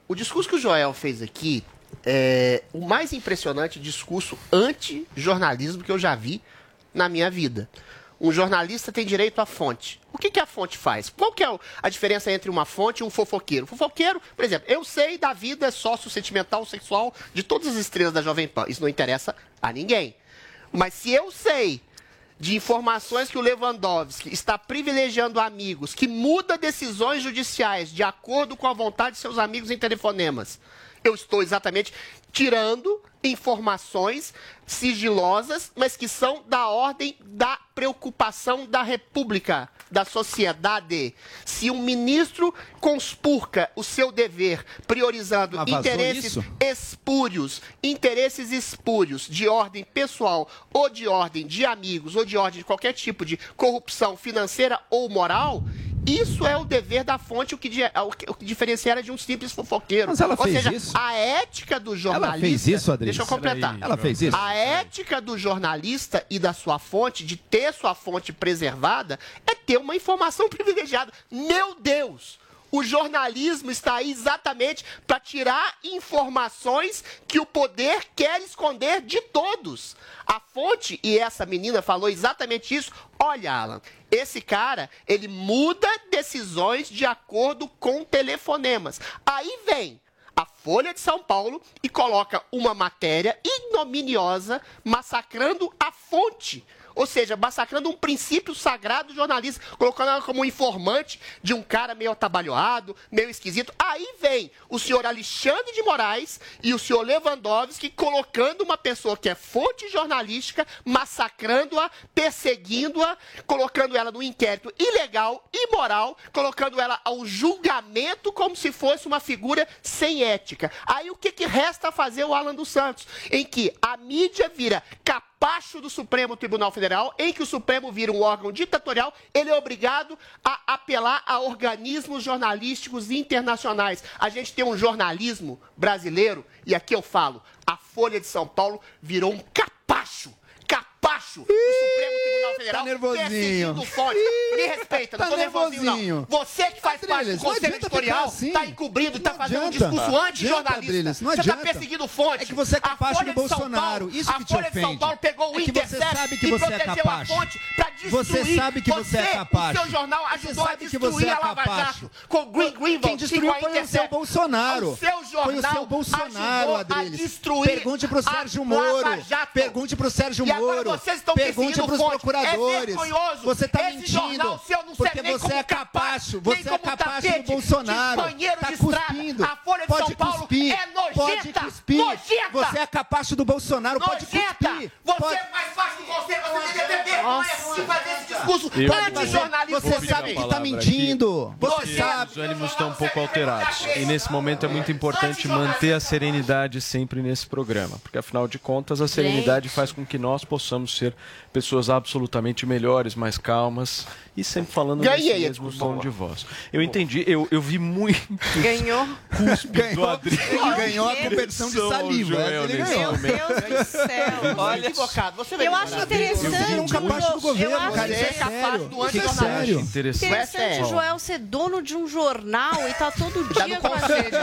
O discurso que o Joel fez aqui é o mais impressionante discurso anti-jornalismo que eu já vi na minha vida. Um jornalista tem direito à fonte. O que, que a fonte faz? Qual que é a diferença entre uma fonte e um fofoqueiro? Fofoqueiro, por exemplo, eu sei da vida sócio-sentimental sexual de todas as estrelas da Jovem Pan. Isso não interessa a ninguém. Mas se eu sei de informações que o Lewandowski está privilegiando amigos, que muda decisões judiciais de acordo com a vontade de seus amigos em telefonemas. Eu estou exatamente tirando informações sigilosas, mas que são da ordem da preocupação da República, da sociedade. Se um ministro conspurca o seu dever priorizando interesses isso? espúrios, interesses espúrios de ordem pessoal ou de ordem de amigos ou de ordem de qualquer tipo de corrupção financeira ou moral, isso é o dever da fonte, o que, di- o que- diferencia ela de um simples fofoqueiro. Mas ela ou fez seja, isso? a ética do jornalista. fez isso, Adriles? Deixa eu completar. Peraí, Ela fez isso? A ética do jornalista e da sua fonte, de ter sua fonte preservada, é ter uma informação privilegiada. Meu Deus! O jornalismo está aí exatamente para tirar informações que o poder quer esconder de todos. A fonte, e essa menina falou exatamente isso. Olha, Alan, esse cara, ele muda decisões de acordo com telefonemas. Aí vem a Folha de São Paulo e coloca uma matéria ignominiosa massacrando a fonte. Ou seja, massacrando um princípio sagrado jornalista, colocando ela como informante de um cara meio atabalhoado, meio esquisito. Aí vem o senhor Alexandre de Moraes e o senhor Lewandowski colocando uma pessoa que é fonte jornalística, massacrando-a, perseguindo-a, colocando ela no inquérito ilegal, imoral, colocando ela ao julgamento como se fosse uma figura sem ética. Aí o que, que resta fazer o Alan dos Santos? Em que a mídia vira capacho do Supremo Tribunal Federal, em que o Supremo vira um órgão ditatorial, ele é obrigado a apelar a organismos jornalísticos internacionais. A gente tem um jornalismo brasileiro, e aqui eu falo, a Folha de São Paulo virou um capacho. Capacho do Supremo Tribunal Federal. tá nervosinho. fontes. Me respeita, não Tá tô nervosinho, nervosinho. não. Você que faz parte do Adriles, não Conselho Editorial, assim. tá encobrindo, tá fazendo um adianta. discurso Não anti-jornalista. Adriles, não Você tá perseguindo fontes. É que você é Folha do Bolsonaro, Paulo- isso que te A Folha de São ofende. Paulo pegou o É que você Intercept sabe que e você é protegeu capacho. a fonte pra destruir. Você sabe que você é capacho. O seu jornal Você ajudou a sabe que destruir você é a Lava. Jato com o Green Greenwald Quem destruiu foi o seu. Bolsonaro. O seu jornal Foi o seu Bolsonaro, Adriles. Pergunte pro Sérgio Moro. Pergunte pro Sérgio Moro. Vocês estão Pergunte perseguindo pros fontes. procuradores. É. Você tá Esse jornal mentindo. seu não Porque nem você é capacho. capa, nem Você é tapete do Bolsonaro. de Tá de estrada. cuspindo. A Folha de Pode São Paulo cuspir. é nojenta. Pode cuspir. Nojenta. Você é capacho do Bolsonaro. Pode Nojenta. cuspir. Você Pode- é mais fácil do conselho, você devia ter vergonha assim fazer esse discurso Eu- anti-jornalista. Você sabe que tá mentindo. Você sabe. Os ânimos estão um pouco alterados. E nesse momento é muito importante manter a serenidade sempre nesse programa. Porque afinal de contas, a serenidade faz com que nós possamos ser pessoas absolutamente melhores, mais calmas e sempre falando Ganhei nesse a mesmo tom de voz. Eu entendi, eu, eu vi muito Ganhou. cuspe do. Ele ganhou a conversão de saliva. Joel Ele ganhou. momento. Meu Deus do céu. Olha, equivocado. Você Eu acho interessante. É um capacho do eu governo, acho cara. Isso é capaz sério. do é anti-jornalismo. sério. Interessante. Interessante o Joel ser dono de um jornal e tá todo dia com a gente.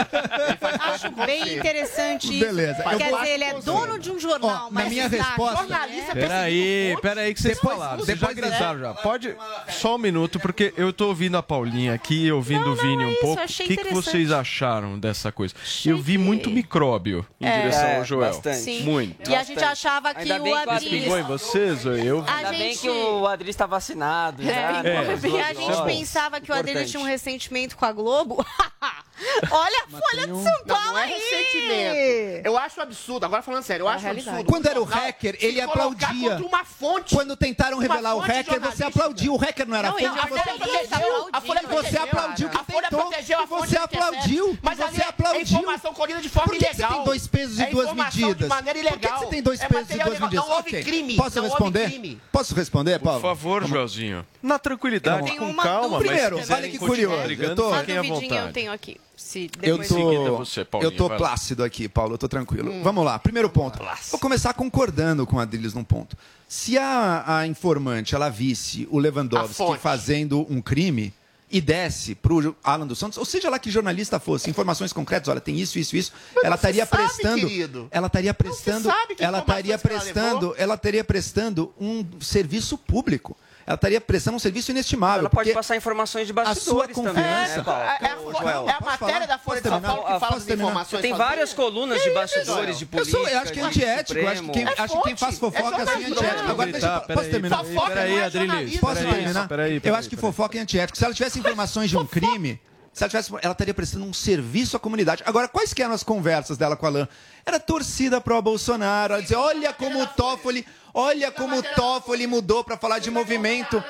Acho bem interessante isso. Beleza. Quer Eu dizer, ele é dono de um jornal, Ó, na mas minha resposta- jornalista Peraí, peraí que vocês falaram. Vocês já depois- gritaram já. Pode. Só um minuto, porque eu tô ouvindo a Paulinha aqui e ouvindo Não, o Vini é um isso, pouco. O que, que vocês acharam dessa coisa? Eu vi muito micróbio em É. direção É, ao Joel. bastante. Sim. Muito. E a gente achava que Ainda bem o Adriles... Pingou em vocês? Eu Ainda bem gente- que o Adriles está vacinado. É, já, É, e a gente pensava que o Importante. tinha um ressentimento com a Globo. Olha a Folha de São Paulo Não, não é aí! ressentimento. Eu acho absurdo, agora falando sério, eu É acho realidade. absurdo. Quando era o hacker, ele aplaudia. uma fonte. Quando tentaram Uma revelar o hacker, você aplaudiu. O hacker não era Não, fonte, mas você aplaudiu. A Folha Você aplaudiu que tentou. fonte você aplaudiu. Mas você É aplaudiu. informação colhida de forma Por que você ilegal. tem dois pesos e É duas medidas? De maneira Por que ilegal. você tem dois É pesos e duas ilegal. medidas? Não houve crime. Posso não responder? Posso responder, Por Paulo? favor, Joelzinho. Na tranquilidade, com calma, mas Primeiro, olha que curioso, eu tô- fiquem à duvidinha eu vontade. tenho aqui. Se Eu tô, seguida você, Paulinho, eu tô plácido aqui, Paulo, eu tô tranquilo. Vamos lá, primeiro ponto. Vou começar concordando com a Adriles num ponto. Se a, a informante ela visse o Lewandowski fazendo um crime e desse pro Alan dos Santos, ou seja lá que jornalista fosse, informações concretas, olha, tem isso, isso, isso, ela você estaria prestando, querido. ela estaria prestando, ela estaria ela prestando, ela estaria prestando um serviço público. Ela estaria prestando um serviço inestimável. Ela pode passar informações de a sua bastidores também, confiança- né, Paulo? É, é a, é a matéria falar? da Folha de São? Paulo que fala Posso das informações. Tem várias colunas de bastidores de Eu, política. sou, eu acho que é antiético. Eu acho que, quem, Supremo. acho que quem faz fofoca é assim antiético. Agora, deixa, eu- posso terminar? Fofoca Peraí, não é Adrilis. jornalismo. Posso terminar? peraí, eu acho que fofoca é antiético. Se ela tivesse informações de um crime, se ela tivesse, ela estaria prestando um serviço à comunidade. Agora, quais que eram as conversas dela com a Alain? Era torcida pro Bolsonaro. Ela dizia, olha como o Toffoli, olha como o Toffoli mudou para falar de movimento.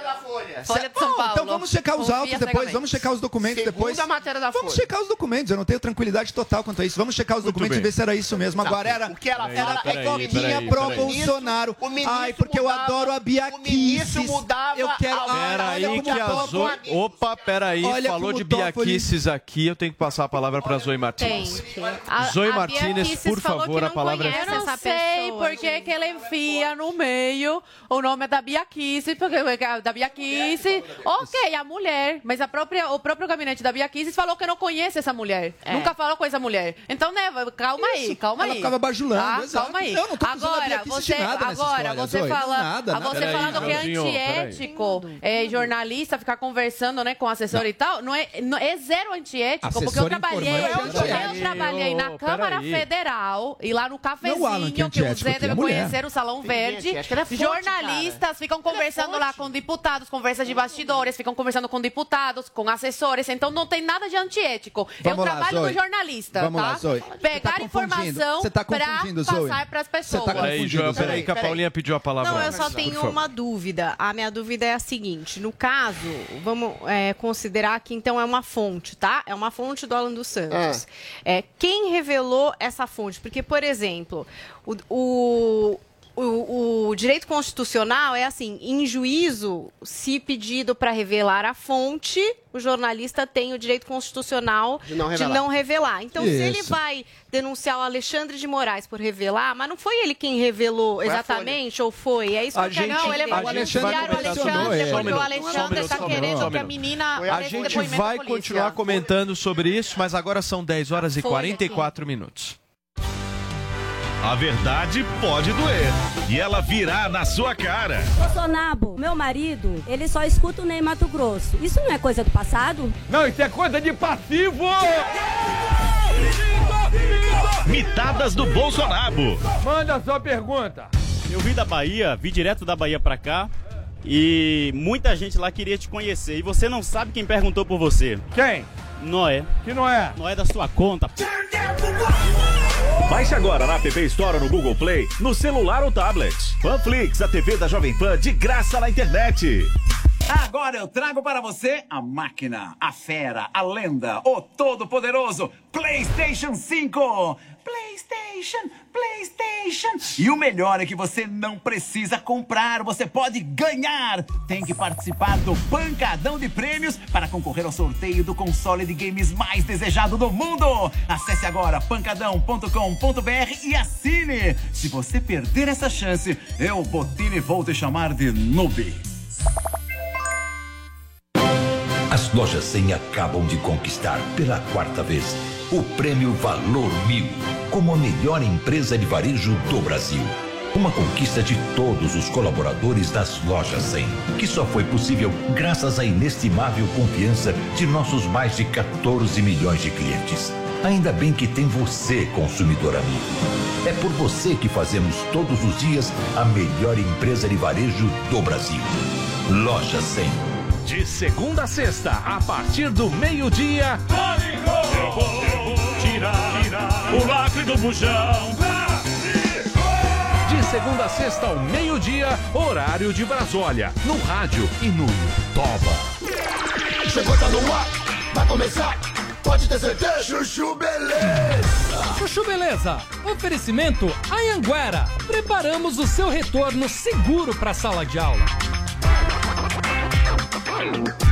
Folha de São Bom, Paulo. Então vamos checar os autos depois, vamos checar os documentos Segunda depois. matéria da Vamos checar os documentos, eu não tenho tranquilidade total quanto a isso. Vamos checar os documentos e ver se era isso mesmo. Agora era O que ela é que Coquinha peraí, pro peraí. Bolsonaro. O ministro Ai, porque eu adoro a Bia o ministro Kicis. mudava Eu quero. a- Peraí que as Toffoli Opa, peraí, falou de biaquices aqui, eu tenho que passar a palavra para Zoe Martins. A, Zoe a Kicis por falou favor, que a não palavra é conhece Eu não essa sei pessoa, por que ele enfia no meio o nome da Bia Kicis, porque da Bia Kicis, ok, a mulher, mas a própria, o próprio gabinete da Bia Kicis falou que não conhece essa mulher, É. nunca falou com essa mulher. Então, né, calma aí, calma ela aí. ficava bajulando, Tá? exato. Calma aí. Eu não tô agora, você, nada agora, você Zoe. fala, Nada, a nada. você Peraí, falando que é antiético, é, jornalista ficar conversando, né, com assessor e tal, não é, não- é zero antiético, porque eu trabalhei, é eu trabalhei na Câmara peraí. Federal e lá no Não, cafezinho Alan, que que o Zé deve é conhecer, o Salão Verde. ela é forte, Jornalistas ficam conversando lá com deputados, conversas de bastidores, ficam conversando com deputados, com assessores, então não tem nada de antiético. eu Vamos lá, trabalho Zoe. no jornalista, Vamos tá? lá, Zoe. Você Pegar tá informação tá Zoe. passar pras Você tá pessoas. confundindo. Peraí, Joel, peraí Peraí, que a peraí. Paulinha pediu a palavra. Não, eu só por tenho favor. uma dúvida. A minha dúvida é a seguinte: no caso, vamos é, considerar que então é uma fonte, tá? É uma fonte do Alan dos Santos. É, quem revelou essa fonte? Porque, por exemplo, o, o, o- o direito constitucional é assim: em juízo, se pedido para revelar a fonte, o jornalista tem o direito constitucional De não revelar. não revelar. Então, se ele Isso. vai denunciar o Alexandre de Moraes por revelar, mas não foi ele quem revelou exatamente, ou foi? É isso que A eu quero gente- dizer. Ele denunciar o Alexandre, sobre ele. porque o Alexandre está querendo que a menina a gente vai continuar comentando sobre isso, mas agora são 10 horas e Folha 44 minutos. A verdade pode doer. E ela virá na sua cara. Bolsonaro, meu marido, ele só escuta o Ney Mato Grosso. Isso não é coisa do passado? Não, isso é coisa de passivo! Mitadas do Bolsonaro. Manda a sua pergunta. Eu vim da Bahia, vim direto da Bahia pra cá e muita gente lá queria te conhecer. E você não sabe quem perguntou por você. Quem? Noé. Que não é? Noé da sua conta. Baixe agora na App Store ou no Google Play, no celular ou tablet. Panflix, a TV da Jovem Pan de graça na internet. Agora eu trago para você a máquina, a fera, a lenda, o todo-poderoso PlayStation 5. PlayStation, PlayStation. E o melhor é que você não precisa comprar, você pode ganhar. Tem que participar do Pancadão de Prêmios para concorrer ao sorteio do console de games mais desejado do mundo. Acesse agora pancadão.com.br e assine. Se você perder essa chance, eu, Botini, vou te chamar de noob. As lojas 100 acabam de conquistar pela quarta vez o prêmio Valor Mil como a melhor empresa de varejo do Brasil. Uma conquista de todos os colaboradores das lojas 100, que só foi possível graças à inestimável confiança de nossos mais de 14 milhões de clientes. Ainda bem que tem você, consumidor amigo. É por você que fazemos todos os dias a melhor empresa de varejo do Brasil. Loja 100. De segunda a sexta, a partir do meio-dia. Tirar o lacre do bujão. De segunda a sexta ao meio-dia, horário de Brasólia. No rádio e no Toba. Chegou, tá no ar, vai começar. Pode ter certeza, Chuchu Beleza. Chuchu Beleza, oferecimento Anhanguera. Preparamos o seu retorno seguro para a sala de aula. Thank you.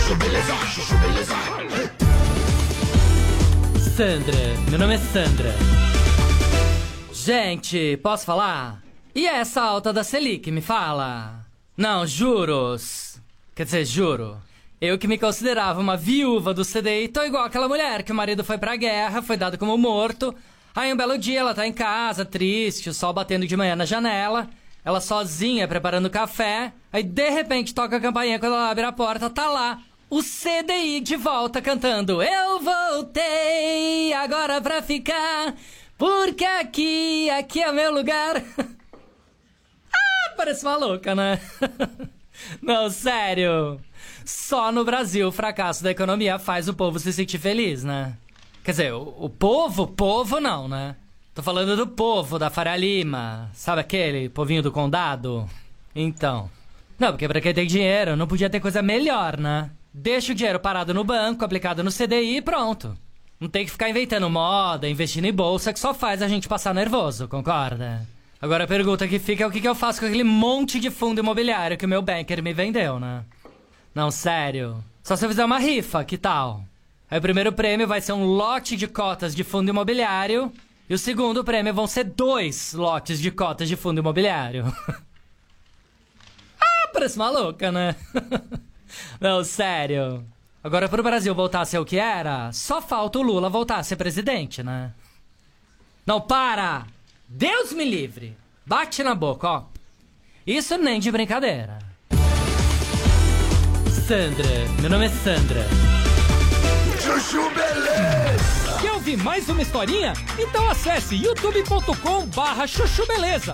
Sandra, meu nome é Sandra. Gente, posso falar? E essa alta da Selic, me fala? Não, juros. Quer dizer, juro. Eu que me considerava uma viúva do CDI, tô igual aquela mulher que o marido foi pra guerra, foi dado como morto. Aí um belo dia ela tá em casa, triste, o sol batendo de manhã na janela. Ela sozinha preparando café. Aí de repente toca a campainha quando ela abre a porta, tá lá. O CDI de volta cantando Eu voltei agora pra ficar Porque aqui, aqui é meu lugar Ah, parece uma louca, né? Não, sério Só no Brasil o fracasso da economia faz o povo se sentir feliz, né? Quer dizer, o, o povo, povo não, né? Tô falando do povo da Faria Lima. Sabe aquele povinho do condado? Então. Não, porque pra quem tem dinheiro, não podia ter coisa melhor, né? Deixa o dinheiro parado no banco, aplicado no CDI e pronto. Não tem que ficar inventando moda, investindo em bolsa, que só faz a gente passar nervoso, concorda? Agora a pergunta que fica é o que, eu faço com aquele monte de fundo imobiliário que o meu banker me vendeu, né? Não, sério. Só se eu fizer uma rifa, que tal? Aí o primeiro prêmio vai ser um lote de cotas de fundo imobiliário. E o segundo prêmio vão ser dois lotes de cotas de fundo imobiliário. ah, parece maluca, né? Não, sério. Agora, pro Brasil voltar a ser o que era, só falta o Lula voltar a ser presidente, né? Não, para! Deus me livre! Bate na boca, ó. Isso nem de brincadeira. Sandra, meu nome é Sandra. Chuchu Beleza! Quer ouvir mais uma historinha? Então acesse youtube.com barra chuchu beleza.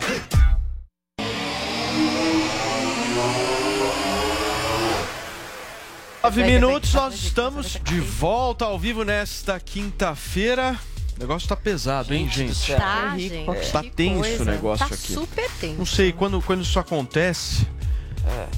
Nove minutos, nós estamos de volta ao vivo nesta quinta-feira. O negócio tá pesado, hein, gente? Tá, gente. Tá tenso o negócio tá aqui. super tenso. Não sei, quando, quando isso acontece,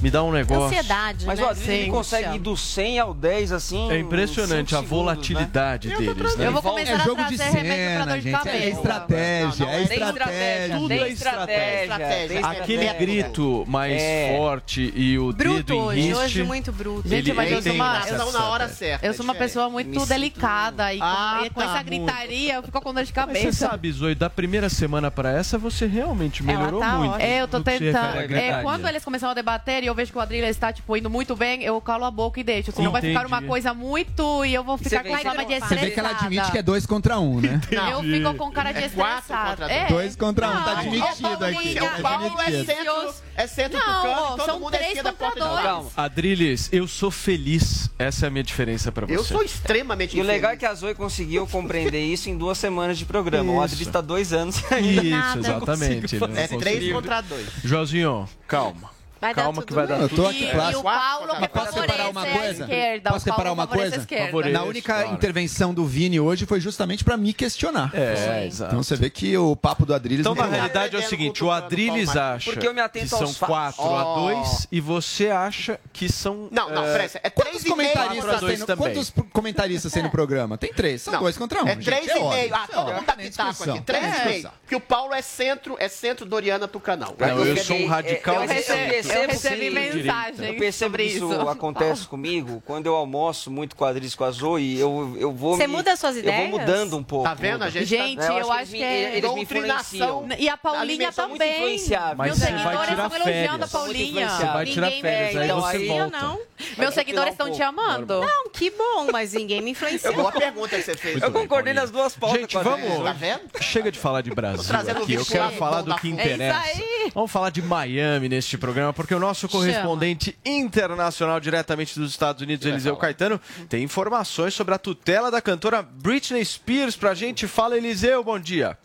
me dá um negócio. Ansiedade, Mas né? Adriano ele consegue ir do 100 ao 10 assim. É impressionante a volatilidade segundos, deles, né? Eu vou começar É a jogo de trazer remédio pra cena, dor de gente. cabeça. É estratégia, é Tem estratégia. Tudo tem é estratégia. estratégia. Aquele grito mais É. forte e o dedo Bruto em hoje, riste, hoje muito bruto. Gente, mas eu sou uma- Ação na hora certa. Eu sou uma é pessoa muito delicada e com, Ah, e tá, essa gritaria eu fico com dor de Mas você cabeça. sabe, Zoe, da primeira semana pra essa você realmente melhorou tá muito. É, eu tô tentando. É, quando eles começam a debater e eu vejo que o Adrilha está, tipo, indo muito bem, eu calo a boca e deixo. Senão vai ficar uma Entendi. coisa muito. E eu vou ficar você com cara de Você estressada. vê que ela admite que é dois contra um, né? Eu fico com cara de É quatro estressada. É. Dois contra um, tá Não, admitido aqui. Paulinha, O Paulo é centro, é centro Não, todo são mundo é três esquerda contra. Não, dois. calma. Adriles, eu sou feliz. Essa é a minha diferença pra você. Eu sou extremamente E o legal é que a Zoe conseguiu compreender isso em duas semanas de programa. O Isso. Adri está dois anos ainda. Isso, exatamente. não É três contra dois. Joãozinho, calma. Vai dar calma tudo que vai dar bem. Eu tudo tô aqui, E, certo. e o Paulo Mas que posso separar uma coisa? esquerda. Posso separar uma coisa? Na única Claro. intervenção do Vini hoje foi justamente pra me questionar. É, exato. Então você vê que o papo do Adriles Então, na realidade, é o seguinte: o Adriles acha Porque eu me atento que são aos fatos. 4 a Oh. 2 e você acha que são. Não, não, peraí. É Quantos três e meio. quatro a comentaristas, dois tem no, também. quantos comentaristas tem no programa? Tem três, são Não, dois contra um. É gente, três e óbvio, meio. Ah, é todo mundo dá nem pitaco aqui. Três Nem e meio. discussão. Que o Paulo é centro, é centro Doriana Tucanão. Não, eu peguei- sou um radical eu, Eu recebi, percebo eu recebi sim, mensagem Eu percebo sobre que isso, isso. acontece comigo quando eu almoço muito quadris com a Zoe, eu, eu vou Você me- muda suas Eu ideias? vou mudando um pouco. Tá vendo? A gente Gente, tá... eu acho que é eles me influenciam. E a Paulinha também. influenciável. Mas Meus seguidores tirar estão elogiando a férias. Paulinha. Você vai tirar Ninguém férias, me aí você influencia, volta. não. Vai Meus seguidores estão te amando. Não, que bom, mas ninguém me influenciou. Boa pergunta que você fez. Eu concordei nas duas pautas Gente, vamos-. Tá vendo? Chega de falar de Brasil trazendo aqui. Eu quero falar do que interessa. É aí. Vamos falar de Miami neste programa, porque o nosso correspondente internacional diretamente dos Estados Unidos, Eliseu Caetano, tem informações sobre a tutela da cantora Britney Spears pra gente. Fala, Eliseu, bom dia.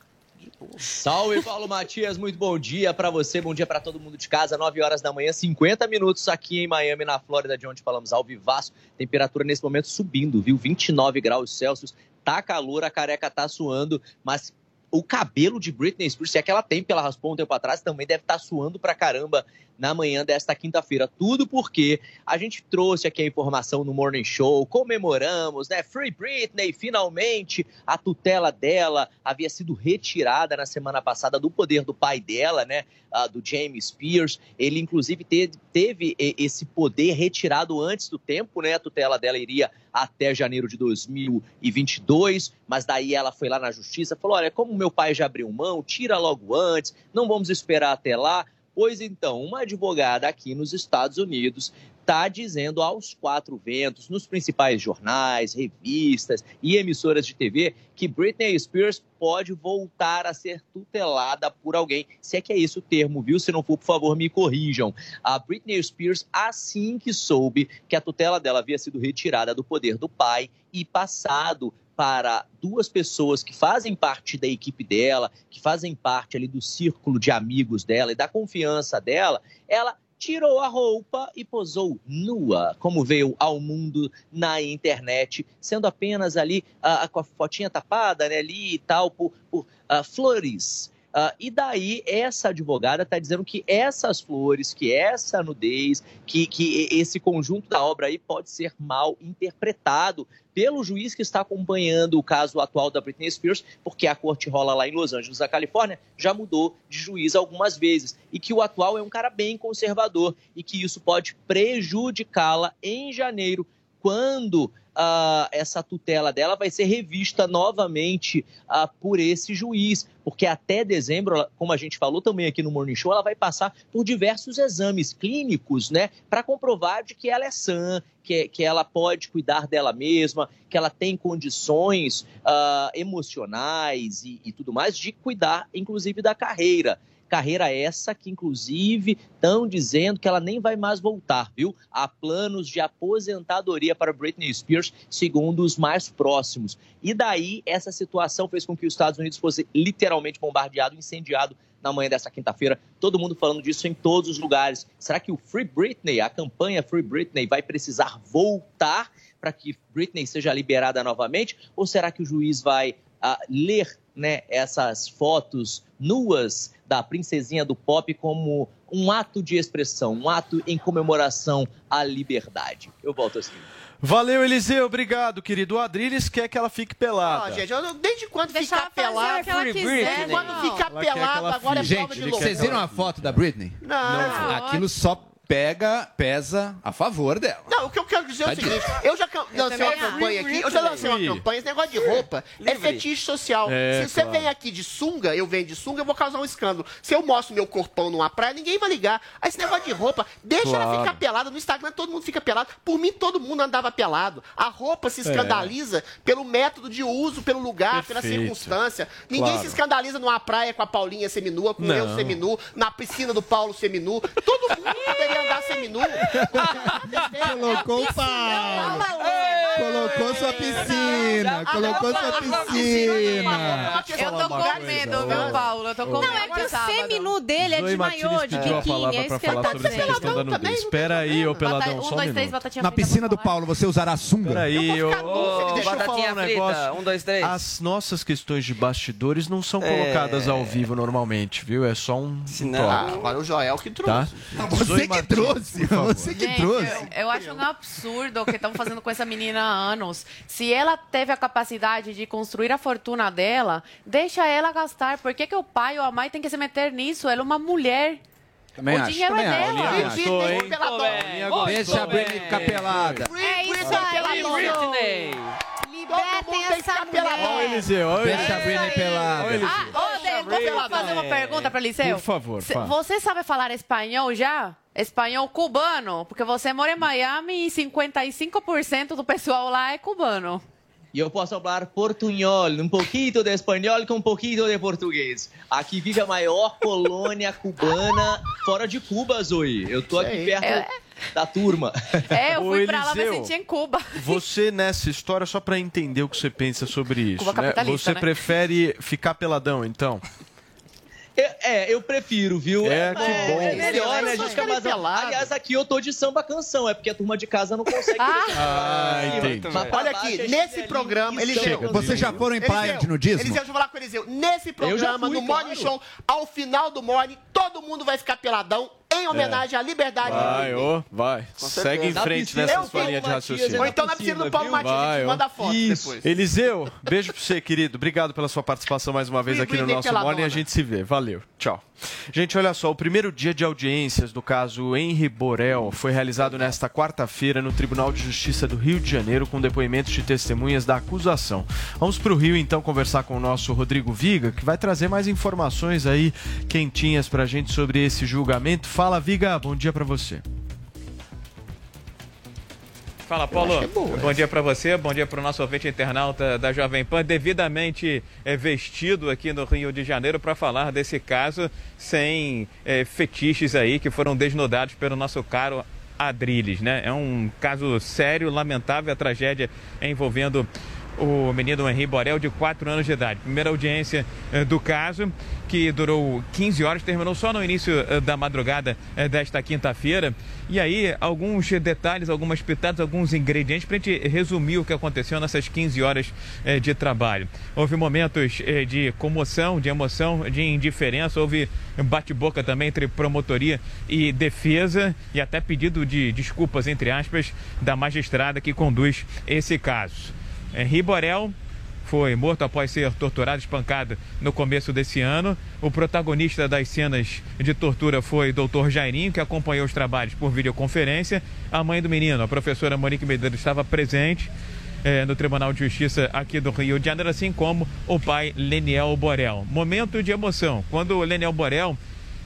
Salve, Paulo Matias, muito bom dia para você, bom dia para todo mundo de casa, 9 horas da manhã, 50 minutos aqui em Miami, na Flórida, de onde falamos ao vivaço. Temperatura nesse momento subindo, viu? 29 graus Celsius, tá calor, a careca tá suando, mas o cabelo de Britney Spears, se é que ela tem, porque ela raspou um tempo atrás, também deve estar suando pra caramba na manhã desta quinta-feira. Tudo porque a gente trouxe aqui a informação no Morning Show, comemoramos, né? Free Britney, finalmente a tutela dela havia sido retirada na semana passada do poder do pai dela, né? ah, do James Spears. Ele, inclusive, teve, teve esse poder retirado antes do tempo, né? A tutela dela iria até janeiro de 2022, mas daí ela foi lá na justiça, falou: olha, como meu pai já abriu mão, tira logo antes, não vamos esperar até lá. Pois então, uma advogada aqui nos Estados Unidos está dizendo aos quatro ventos, nos principais jornais, revistas e emissoras de TV, que Britney Spears pode voltar a ser tutelada por alguém. Se é que é esse o termo, viu? Se não for, por favor, me corrijam. A Britney Spears, assim que soube que a tutela dela havia sido retirada do poder do pai e passado para duas pessoas que fazem parte da equipe dela, que fazem parte ali do círculo de amigos dela e da confiança dela, ela tirou a roupa e posou nua, como veio ao mundo na internet, sendo apenas ali ah, com a fotinha tapada, né, ali e tal, por, por ah, flores. Ah, e daí, essa advogada está dizendo que essas flores, que essa nudez, que, que esse conjunto da obra aí pode ser mal interpretado pelo juiz que está acompanhando o caso atual da Britney Spears, porque a corte rola lá em Los Angeles, na Califórnia, já mudou de juiz algumas vezes, e que o atual é um cara bem conservador e que isso pode prejudicá-la em janeiro, quando ah, essa tutela dela vai ser revista novamente ah, por esse juiz, porque até dezembro, como a gente falou também aqui no Morning Show, ela vai passar por diversos exames clínicos, né, para comprovar de que ela é sã, que, que ela pode cuidar dela mesma, que ela tem condições ah, emocionais e, e tudo mais de cuidar, inclusive, da carreira. Carreira essa que, inclusive, estão dizendo que ela nem vai mais voltar, viu? Há planos de aposentadoria para Britney Spears, segundo os mais próximos. E daí, essa situação fez com que os Estados Unidos fosse literalmente bombardeado, incendiado na manhã dessa quinta-feira. Todo mundo falando disso em todos os lugares. Será que o Free Britney, a campanha Free Britney, vai precisar voltar para que Britney seja liberada novamente? Ou será que o juiz vai ah, ler né, essas fotos nuas da princesinha do pop como um ato de expressão, um ato em comemoração à liberdade? Eu volto assim. Valeu, Eliseu. Obrigado, querido. O Adriles quer que ela fique pelada. Gente, eu, desde quando Deixa ficar Britney. Quando não. ficar ela agora é fique. prova Gente, de louco. vocês viram a foto da Britney? Não. Aquilo só pega, pesa a favor dela. Não, o que eu quero dizer é o Tadinho. seguinte: eu já lancei uma campanha aqui, eu já lancei uma campanha, esse negócio de roupa é fetiche social. É, Se você vem aqui de sunga, eu venho de sunga, eu vou causar um escândalo. Se eu mostro meu corpão numa praia, ninguém vai ligar. Aí esse negócio de roupa, deixa ela ficar pelada. No Instagram todo mundo fica pelado. Por mim, todo mundo andava pelado. A roupa se escandaliza pelo método de uso, pelo lugar, pela circunstância. Ninguém Claro. se escandaliza numa praia com a Paulinha seminua, com Não. eu seminu, na piscina do Paulo seminu. Todo mundo poderia andar seminu. Colocou o pau. Colocou sua piscina. Colocou sua piscina. Eu tô com medo, viu, Paulo? Eu tô com medo. Não, é que o seminu dele é de maiô, de biquíni. É isso que ele falar tá dizendo. questão da nudez. Espera aí, ô Peladão, Um, só um dois, três, minuto. batatinha Na piscina do. Paulo, você usará sunga? Peraí, ô, Ô, deixa eu falar batatinha um frita, negócio. um, dois, três. As nossas questões de bastidores não são É. colocadas ao vivo normalmente, viu? É só um, não- Ah, agora o Joel que tá? trouxe. Você que trouxe. Você que Gente, trouxe. eu, eu acho um absurdo o que estão fazendo com essa menina há anos. Se ela teve a capacidade de construir a fortuna dela, deixa ela gastar. Por que, que o pai ou a mãe tem que se meter nisso? Ela é uma mulher. Também o acho, dinheiro também é acho. dela. Acho. Gostou, Deixa a Britney ficar pelada. É isso aí. Britney. Tem que essa ficar peladão. Ó, o mulher. Eliseu, ó, o Deixa a Eliseu. Britney pelada. Ah, ô, posso fazer uma pergunta para Liceu? Por favor, fala. Você sabe falar espanhol já? Espanhol cubano? Porque você mora em Miami e 55% do pessoal lá é cubano. E eu posso falar portunhol, um pouquinho de espanhol com um pouquinho de português. Aqui vive a maior colônia cubana fora de Cuba, Zoe. Eu tô aqui perto É. da turma. É, eu Ô, fui pra lá me Eliseu, sentir em Cuba. Você, nessa história, só pra entender o que você pensa sobre isso, Cuba né? Você né? prefere ficar peladão, então? É, é, eu prefiro, viu? É, que bom. É melhor, né? A gente fica mais... pelado. Aliás, aqui eu tô de samba canção, é porque a turma de casa não consegue. Ah, entendi. Mas Olha aqui, é nesse programa, e Eliseu, samba canção. Vocês já foram em praia de nudismo? Eliseu, deixa eu falar com o Eliseu. Nesse programa, fui, no Morning claro. Show, ao final do Morning, todo mundo vai ficar peladão em homenagem à liberdade. Vai, ô, vai. Segue em frente nessa sua linha de raciocínio. Ou então na piscina do Paulo a ó. manda foto Isso. depois. Eliseu, beijo pra você, querido. Obrigado pela sua participação mais uma vez aqui no nosso. Morning. A gente se vê. Valeu. Tchau. Gente, olha só. O primeiro dia de audiências do caso Henri Borel foi realizado nesta quarta-feira no Tribunal de Justiça do Rio de Janeiro com depoimentos de testemunhas da acusação. Vamos pro Rio, então, conversar com o nosso Rodrigo Viga, que vai trazer mais informações aí quentinhas pra gente sobre esse julgamento. Fala, Viga. Bom dia pra você. Fala, Paulo. é boa bom dia para você, bom dia para o nosso ouvinte internauta da Jovem Pan, devidamente eh, vestido aqui no Rio de Janeiro para falar desse caso sem eh, fetiches aí que foram desnudados pelo nosso caro Adriles, né? É um caso sério, lamentável, a tragédia envolvendo o menino Henri Borel, de 4 anos de idade. Primeira audiência eh, do caso, que durou 15 horas, terminou só no início eh, da madrugada eh, desta quinta-feira. E aí, alguns detalhes, algumas pitadas, alguns ingredientes para a gente resumir o que aconteceu nessas 15 horas eh, de trabalho. Houve momentos de comoção, de emoção, de indiferença, houve bate-boca também entre promotoria e defesa e até pedido de desculpas, entre aspas, da magistrada que conduz esse caso. Henri Borel foi morto após ser torturado, espancado no começo desse ano. O protagonista das cenas de tortura foi Dr. Jairinho, que acompanhou os trabalhos por videoconferência. A mãe do menino, a professora Monique Medeiros, estava presente eh, no Tribunal de Justiça aqui do Rio de Janeiro, assim como o pai Leniel Borel. Momento de emoção. Quando o Leniel Borel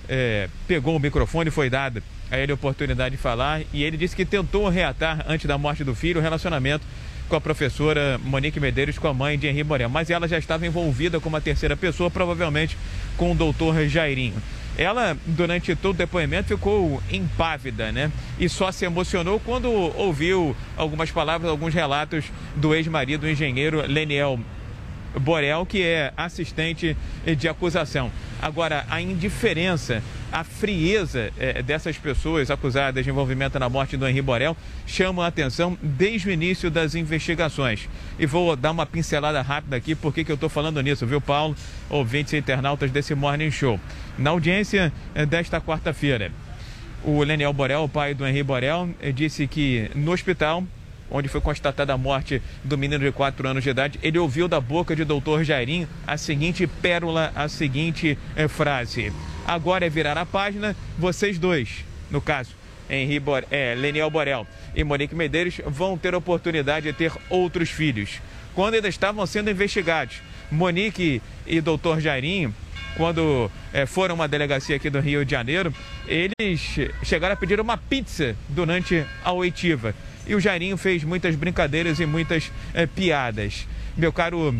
eh, pegou o microfone, foi dado a ele a oportunidade de falar e ele disse que tentou reatar, antes da morte do filho, o relacionamento com a professora Monique Medeiros, com a mãe de Henri Borel. Mas ela já estava envolvida com uma terceira pessoa, provavelmente com o doutor Jairinho. Ela, durante todo o depoimento, ficou impávida, né? E só se emocionou quando ouviu algumas palavras, alguns relatos do ex-marido, o engenheiro Leniel Borel, que é assistente de acusação. Agora, a indiferença, a frieza eh, dessas pessoas acusadas de envolvimento na morte do Henri Borel chamam a atenção desde o início das investigações. E vou dar uma pincelada rápida aqui, porque que eu estou falando nisso, viu, Paulo? Ouvintes e internautas desse Morning Show. Na audiência eh, desta quarta-feira, o Leniel Borel, o pai do Henri Borel, eh, disse que no hospital onde foi constatada a morte do menino de 4 anos de idade, ele ouviu da boca de doutor Jairinho a seguinte pérola, a seguinte eh, frase. Agora é virar a página, vocês dois, no caso, Henri Bor é, Leniel Borel e Monique Medeiros, vão ter oportunidade de ter outros filhos. Quando ainda estavam sendo investigados, Monique e doutor Jairinho quando eh, foram uma delegacia aqui do Rio de Janeiro, eles chegaram a pedir uma pizza durante a oitiva. E o Jairinho fez muitas brincadeiras e muitas eh, piadas. Meu caro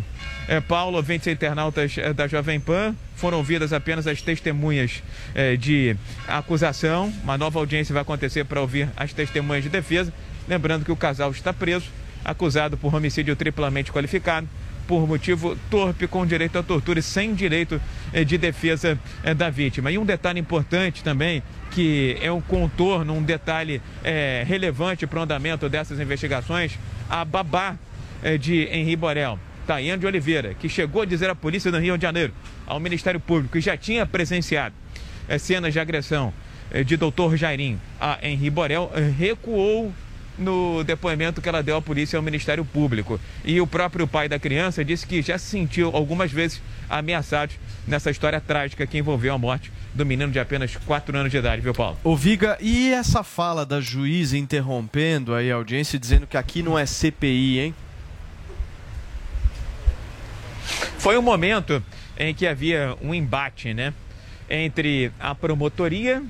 eh, Paulo, ouvintes internautas eh, da Jovem Pan, foram ouvidas apenas as testemunhas eh, de acusação. Uma nova audiência vai acontecer para ouvir as testemunhas de defesa. Lembrando que o casal está preso, acusado por homicídio triplamente qualificado, por motivo torpe, com direito à tortura e sem direito eh, de defesa eh, da vítima. E um detalhe importante também, que é um contorno, um detalhe eh, relevante para o andamento dessas investigações, a babá de Henri Borel, Tayane de Oliveira, que chegou a dizer à polícia do Rio de Janeiro, ao Ministério Público, que já tinha presenciado eh, cenas de agressão eh, de doutor Jairinho a Henri Borel, recuou no depoimento que ela deu à polícia e ao Ministério Público. E o próprio pai da criança disse que já se sentiu algumas vezes ameaçado nessa história trágica que envolveu a morte do menino de apenas 4 anos de idade, viu, Paulo? Ô Viga, e essa fala da juíza interrompendo aí a audiência dizendo que aqui não é CPI, hein? Foi um momento em que havia um embate, né? Entre a promotoria,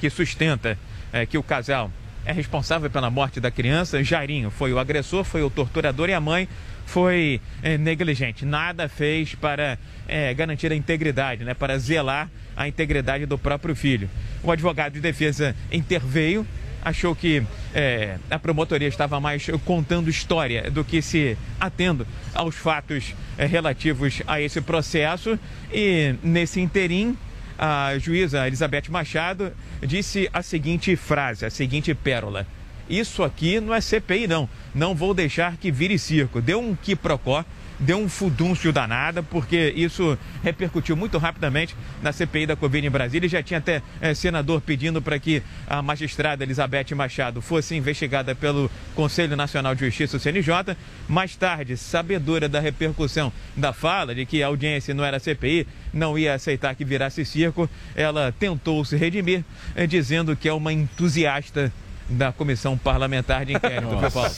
que sustenta eh, que o casal é responsável pela morte da criança, Jairinho foi o agressor, foi o torturador e a mãe foi eh, negligente. Nada fez para eh, garantir a integridade, né? Para zelar a integridade do próprio filho. O advogado de defesa interveio, achou que eh, a promotoria estava mais contando história do que se atendo aos fatos eh, relativos a esse processo e nesse interim a juíza Elizabeth Machado disse a seguinte frase, a seguinte pérola. Isso aqui não é CPI, não. Não vou deixar que vire circo. Deu um quiprocó, deu um fudúncio danada, porque isso repercutiu muito rapidamente na CPI da Covid em Brasília. Já tinha até eh, senador pedindo para que a magistrada Elizabeth Machado fosse investigada pelo Conselho Nacional de Justiça, o CNJ. Mais tarde, sabedora da repercussão da fala, de que a audiência não era CPI, não ia aceitar que virasse circo, ela tentou se redimir, eh, dizendo que é uma entusiasta da Comissão Parlamentar de Inquérito, viu, Paulo?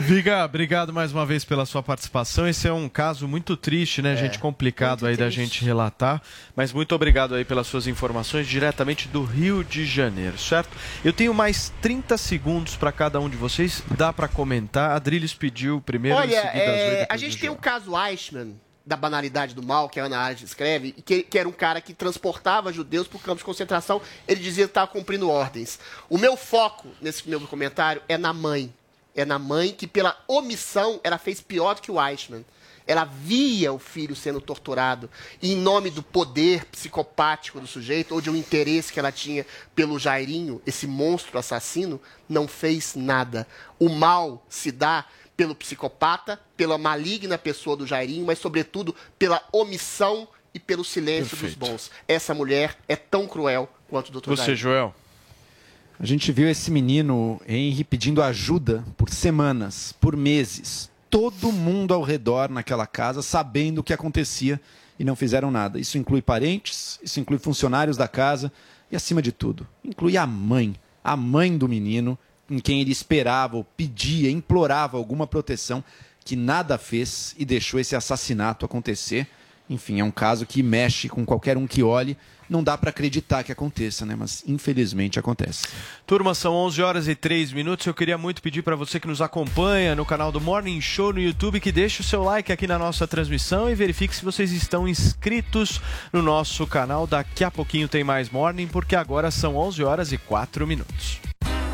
Viga, obrigado mais uma vez pela sua participação. Esse é um caso muito triste, né, gente? Complicado aí da gente relatar. Mas muito obrigado aí pelas suas informações diretamente do Rio de Janeiro, certo? Eu tenho mais 30 segundos para cada um de vocês. Dá para comentar. A Adriles pediu primeiro, em Olha, é, a gente tem o caso Eichmann, da banalidade do mal, que a Ana Arendt escreve, que, que era um cara que transportava judeus por campos de concentração, ele dizia que estava cumprindo ordens. O meu foco nesse meu comentário é na mãe. É na mãe que, pela omissão, ela fez pior do que o Eichmann. Ela via o filho sendo torturado e, em nome do poder psicopático do sujeito ou de um interesse que ela tinha pelo Jairinho, esse monstro assassino, não fez nada. O mal se dá pelo psicopata, pela maligna pessoa do Jairinho, mas, sobretudo, pela omissão e pelo silêncio Perfeito. dos bons. Essa mulher é tão cruel quanto o Dr. Você, Jairinho. Joel? A gente viu esse menino, Henry, pedindo ajuda por semanas, por meses. Todo mundo ao redor naquela casa sabendo o que acontecia e não fizeram nada. Isso inclui parentes, isso inclui funcionários da casa e, acima de tudo, inclui a mãe, a mãe do menino, em quem ele esperava, ou pedia, implorava alguma proteção, que nada fez e deixou esse assassinato acontecer. Enfim, é um caso que mexe com qualquer um que olhe. Não dá para acreditar que aconteça, né? Mas infelizmente acontece. Turma, são 11 horas e 3 minutos. Eu queria muito pedir para você que nos acompanha no canal do Morning Show no YouTube que deixe o seu like aqui na nossa transmissão e verifique se vocês estão inscritos no nosso canal. Daqui a pouquinho tem mais Morning, porque agora são 11 horas e 4 minutos.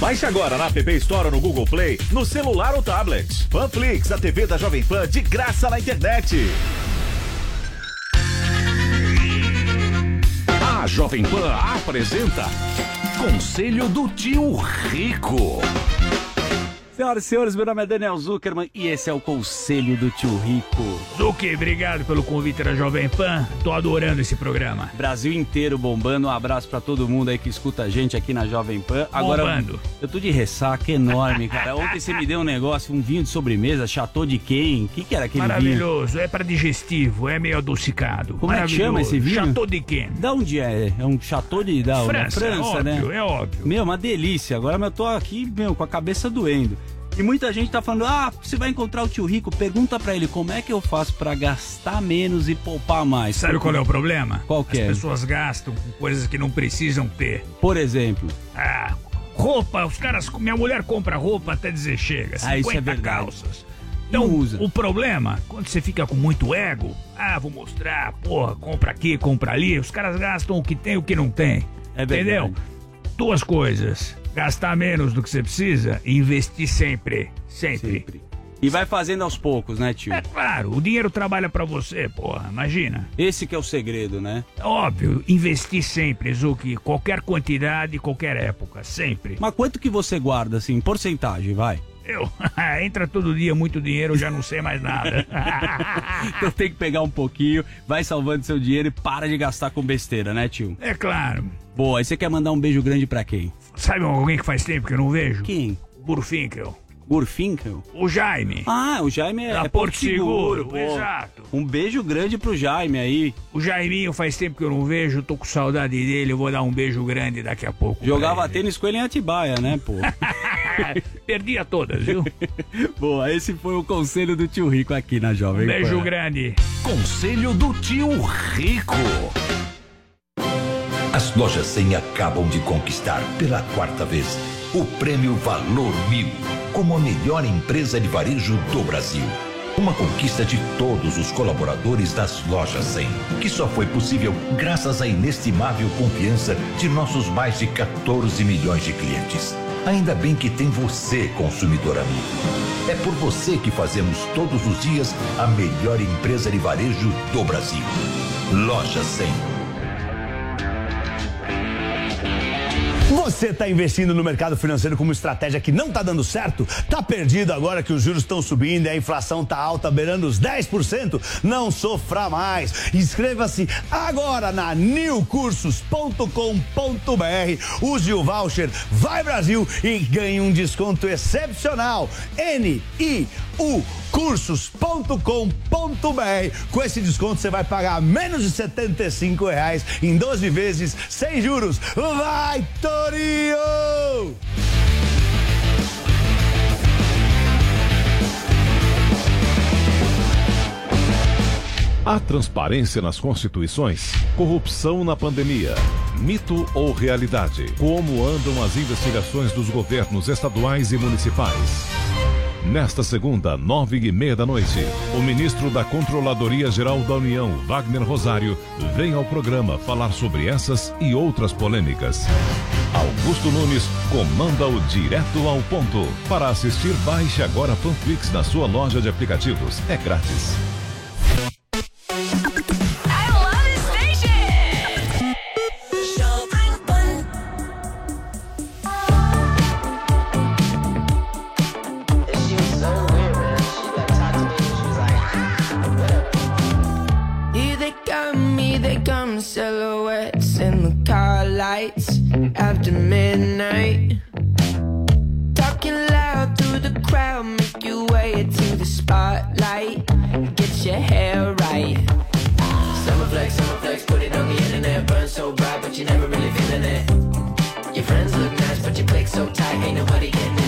Baixe agora na App Store ou no Google Play, no celular ou tablet. Panflix, a TV da Jovem Pan, de graça na internet. A Jovem Pan apresenta Conselho do Tio Rico. Senhoras e senhores, meu nome é Daniel Zuckerman e esse é o Conselho do Tio Rico. Zuki, obrigado pelo convite da Jovem Pan. Tô adorando esse programa. Brasil inteiro bombando. Um abraço pra todo mundo aí que escuta a gente aqui na Jovem Pan. Agora, Bombando. eu tô de ressaca enorme, cara. Ontem você me deu um negócio, um vinho de sobremesa, Chateau de quem? O que, que era aquele vinho? Maravilhoso, é para digestivo, é meio adocicado. Como é que chama esse vinho? Chateau de quem? Da onde é? É um Chateau de da, França, França, é né? óbvio, é óbvio. Meu, uma delícia. Agora eu tô aqui, meu, com a cabeça doendo. E muita gente tá falando: "Ah, você vai encontrar o tio Rico, pergunta pra ele como é que eu faço pra gastar menos e poupar mais". Sabe qual é o problema? Qual que é? As pessoas gastam com coisas que não precisam ter. Por exemplo, Ah, roupa, os caras. Minha mulher compra roupa até dizer chega. 50 Ah, isso é verdade. calças. Então, o problema, quando você fica com muito ego, ah, vou mostrar, porra, compra aqui, compra ali, os caras gastam o que tem e o que não tem. É Entendeu? verdade. Duas coisas. Gastar menos do que você precisa e investir sempre. Sempre. E vai fazendo aos poucos, né, tio? É claro, o dinheiro trabalha pra você, porra, imagina. Esse que é o segredo, né? Óbvio, investir sempre, Zuki, qualquer quantidade, qualquer época, sempre. Mas quanto que você guarda, assim, em porcentagem, vai? Eu, entra todo dia muito dinheiro, eu já não sei mais nada. então tem que pegar um pouquinho, vai salvando seu dinheiro e para de gastar com besteira, né, tio? É claro. Boa, e você quer mandar um beijo grande pra quem? Sabe alguém que faz tempo que eu não vejo? Quem? Burfinkel. Burfinkel? O Jaime. Ah, o Jaime é, Da é Porto Seguro, pô. exato. Um beijo grande pro Jaime aí. O Jaiminho faz tempo que eu não vejo, tô com saudade dele, eu vou dar um beijo grande daqui a pouco. Jogava tênis com ele em Atibaia, né, pô? Perdia todas, viu? Boa, esse foi o conselho do tio Rico aqui na Jovem Um beijo Pan. grande. Conselho do Tio Rico. As lojas 100 acabam de conquistar pela quarta vez o prêmio Valor Mil como a melhor empresa de varejo do Brasil. Uma conquista de todos os colaboradores das lojas 100, que só foi possível graças à inestimável confiança de nossos mais de 14 milhões de clientes. Ainda bem que tem você, consumidor amigo. É por você que fazemos todos os dias a melhor empresa de varejo do Brasil. Loja 100. Você está investindo no mercado financeiro como estratégia que não está dando certo? Tá perdido agora que os juros estão subindo e a inflação tá alta, beirando os 10%? Não sofra mais. Inscreva-se agora na newcursos.com.br. Use o voucher Vai Brasil e ganhe um desconto excepcional. N-I-U cursos.com.br. Com esse desconto você vai pagar menos de 75 reais em 12 vezes sem juros. Vai, Torinho! Há transparência nas constituições? Corrupção na pandemia? Mito ou realidade? Como andam as investigações dos governos estaduais e municipais? Nesta segunda, nove e meia da noite, o ministro da Controladoria Geral da União, Wagner Rosário, vem ao programa falar sobre essas e outras polêmicas. Augusto Nunes comanda o Direto ao Ponto. Para assistir, baixe agora a Panflix na sua loja de aplicativos. É grátis. Ain't nobody getting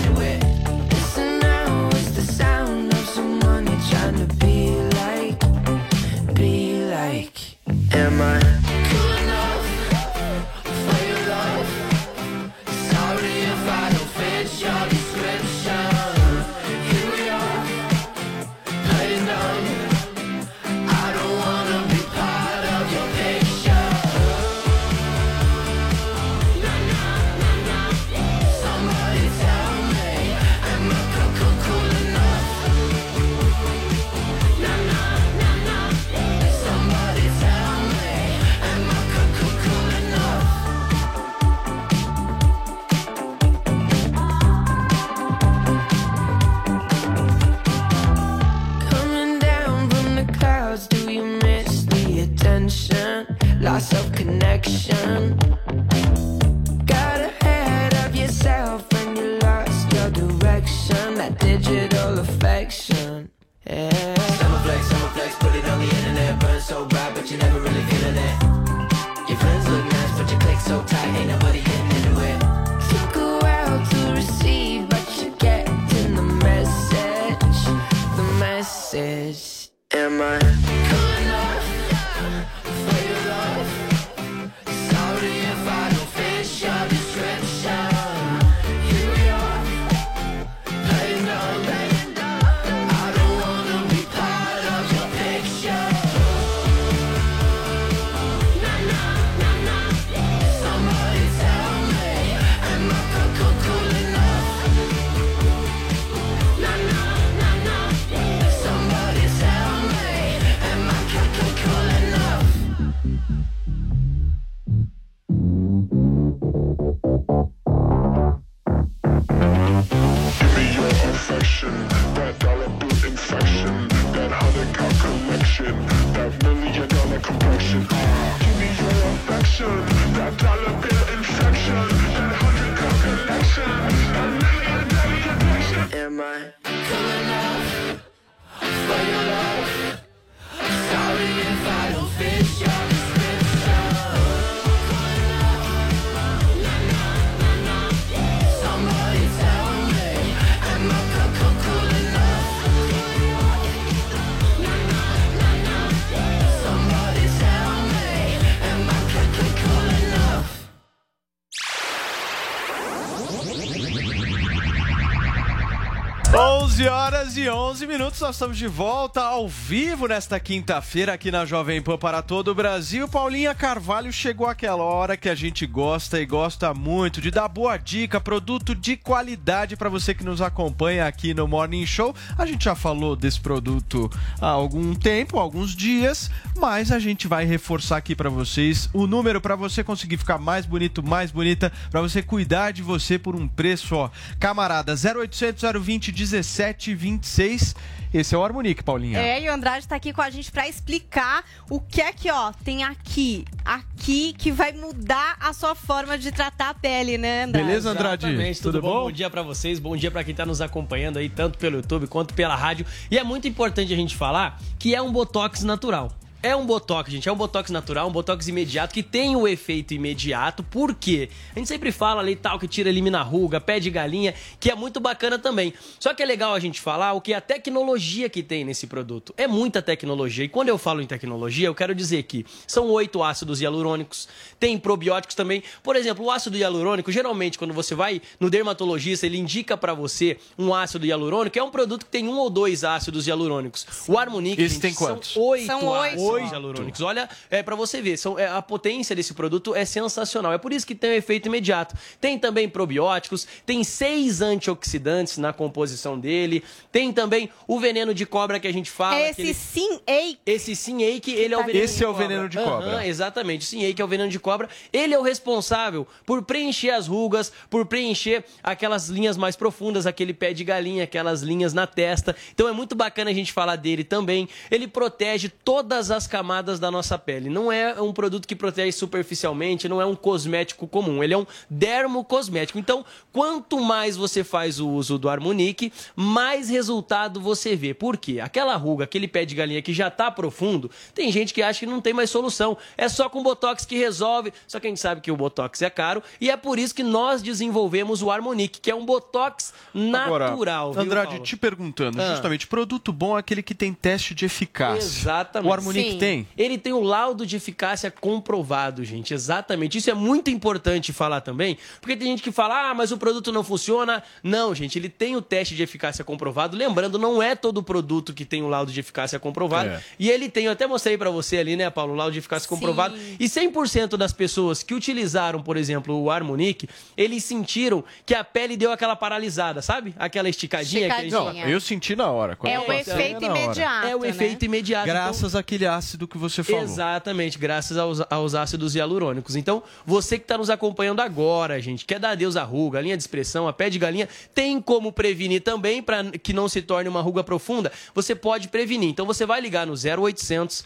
11 minutos, nós estamos de volta ao vivo nesta quinta-feira aqui na Jovem Pan para todo o Brasil. Paulinha Carvalho chegou aquela hora que a gente gosta e gosta muito de dar boa dica, produto de qualidade para você que nos acompanha aqui no Morning Show. A gente já falou desse produto há algum tempo, alguns dias, mas a gente vai reforçar aqui para vocês o número para você conseguir ficar mais bonito, mais bonita, para você cuidar de você por um preço, ó, camarada, 0800 020 1726. Esse é o Harmonique, Paulinha. É, e o Andrade tá aqui com a gente pra explicar o que é que, ó, tem aqui, aqui, que vai mudar a sua forma de tratar a pele, né, Andrade? Exatamente, tudo, Tudo bom? bom? Bom dia pra vocês, bom dia pra quem tá nos acompanhando aí, tanto pelo YouTube quanto pela rádio. E é muito importante a gente falar que é um botox natural. É um botox, gente. É um botox natural, um botox imediato que tem o efeito imediato. Por quê? A gente sempre fala ali tal que tira, elimina ruga, pé de galinha, que é muito bacana também. Só que é legal a gente falar o que a tecnologia que tem nesse produto. É muita tecnologia. E quando eu falo em tecnologia, eu quero dizer que são oito ácidos hialurônicos, tem probióticos também. Por exemplo, o ácido hialurônico, geralmente, quando você vai no dermatologista, ele indica pra você um ácido hialurônico, é um produto que tem um ou dois ácidos hialurônicos. O Esse gente, tem quantos? São oito São oito. Oito. hialurônicos. Olha, é para você ver, são, é, a potência desse produto é sensacional. É por isso que tem o efeito imediato. Tem também probióticos, tem seis antioxidantes na composição dele, tem também o veneno de cobra que a gente fala. Esse que ele- sim, ei. esse Sinake, ele é o veneno Esse de é o cobra. veneno de cobra. exatamente. O Sinake é o veneno de cobra. Ele é o responsável por preencher as rugas, por preencher aquelas linhas mais profundas, aquele pé de galinha, aquelas linhas na testa. Então é muito bacana a gente falar dele também. Ele protege todas as camadas da nossa pele. Não é um produto que protege superficialmente, não é um cosmético comum. Ele é um dermocosmético. Então, quanto mais você faz o uso do Harmonique, mais resultado você vê. Por quê? Aquela ruga, aquele pé de galinha que já tá profundo, tem gente que acha que não tem mais solução. É só com Botox que resolve. Só que a gente sabe que o Botox é caro e é por isso que nós desenvolvemos o Harmonique, que é um Botox Agora, natural. viu, Andrade, te perguntando, Ah. justamente, produto bom é aquele que tem teste de eficácia. Exatamente. O Harmonique tem? Ele tem o laudo de eficácia comprovado, gente. Exatamente. Isso é muito importante falar também, porque tem gente que fala, ah, mas o produto não funciona. Não, gente, ele tem o teste de eficácia comprovado. Lembrando, não é todo produto que tem o laudo de eficácia comprovado. É. E ele tem, eu até mostrei pra você ali, né, Paulo, o laudo de eficácia comprovado. E 100% das pessoas que utilizaram, por exemplo, o Harmonique, eles sentiram que a pele deu aquela paralisada, sabe? Aquela esticadinha. que a gente Não, eu senti na hora. É o passei, efeito na hora. imediato. É o né? efeito imediato. Então, Graças àquele ácido que você falou. Exatamente, graças aos, aos ácidos hialurônicos. Então, você que está nos acompanhando agora, gente, quer dar adeus à ruga, a linha de expressão, a pé de galinha, tem como prevenir também para que não se torne uma ruga profunda. Você pode prevenir. Então, você vai ligar no 0800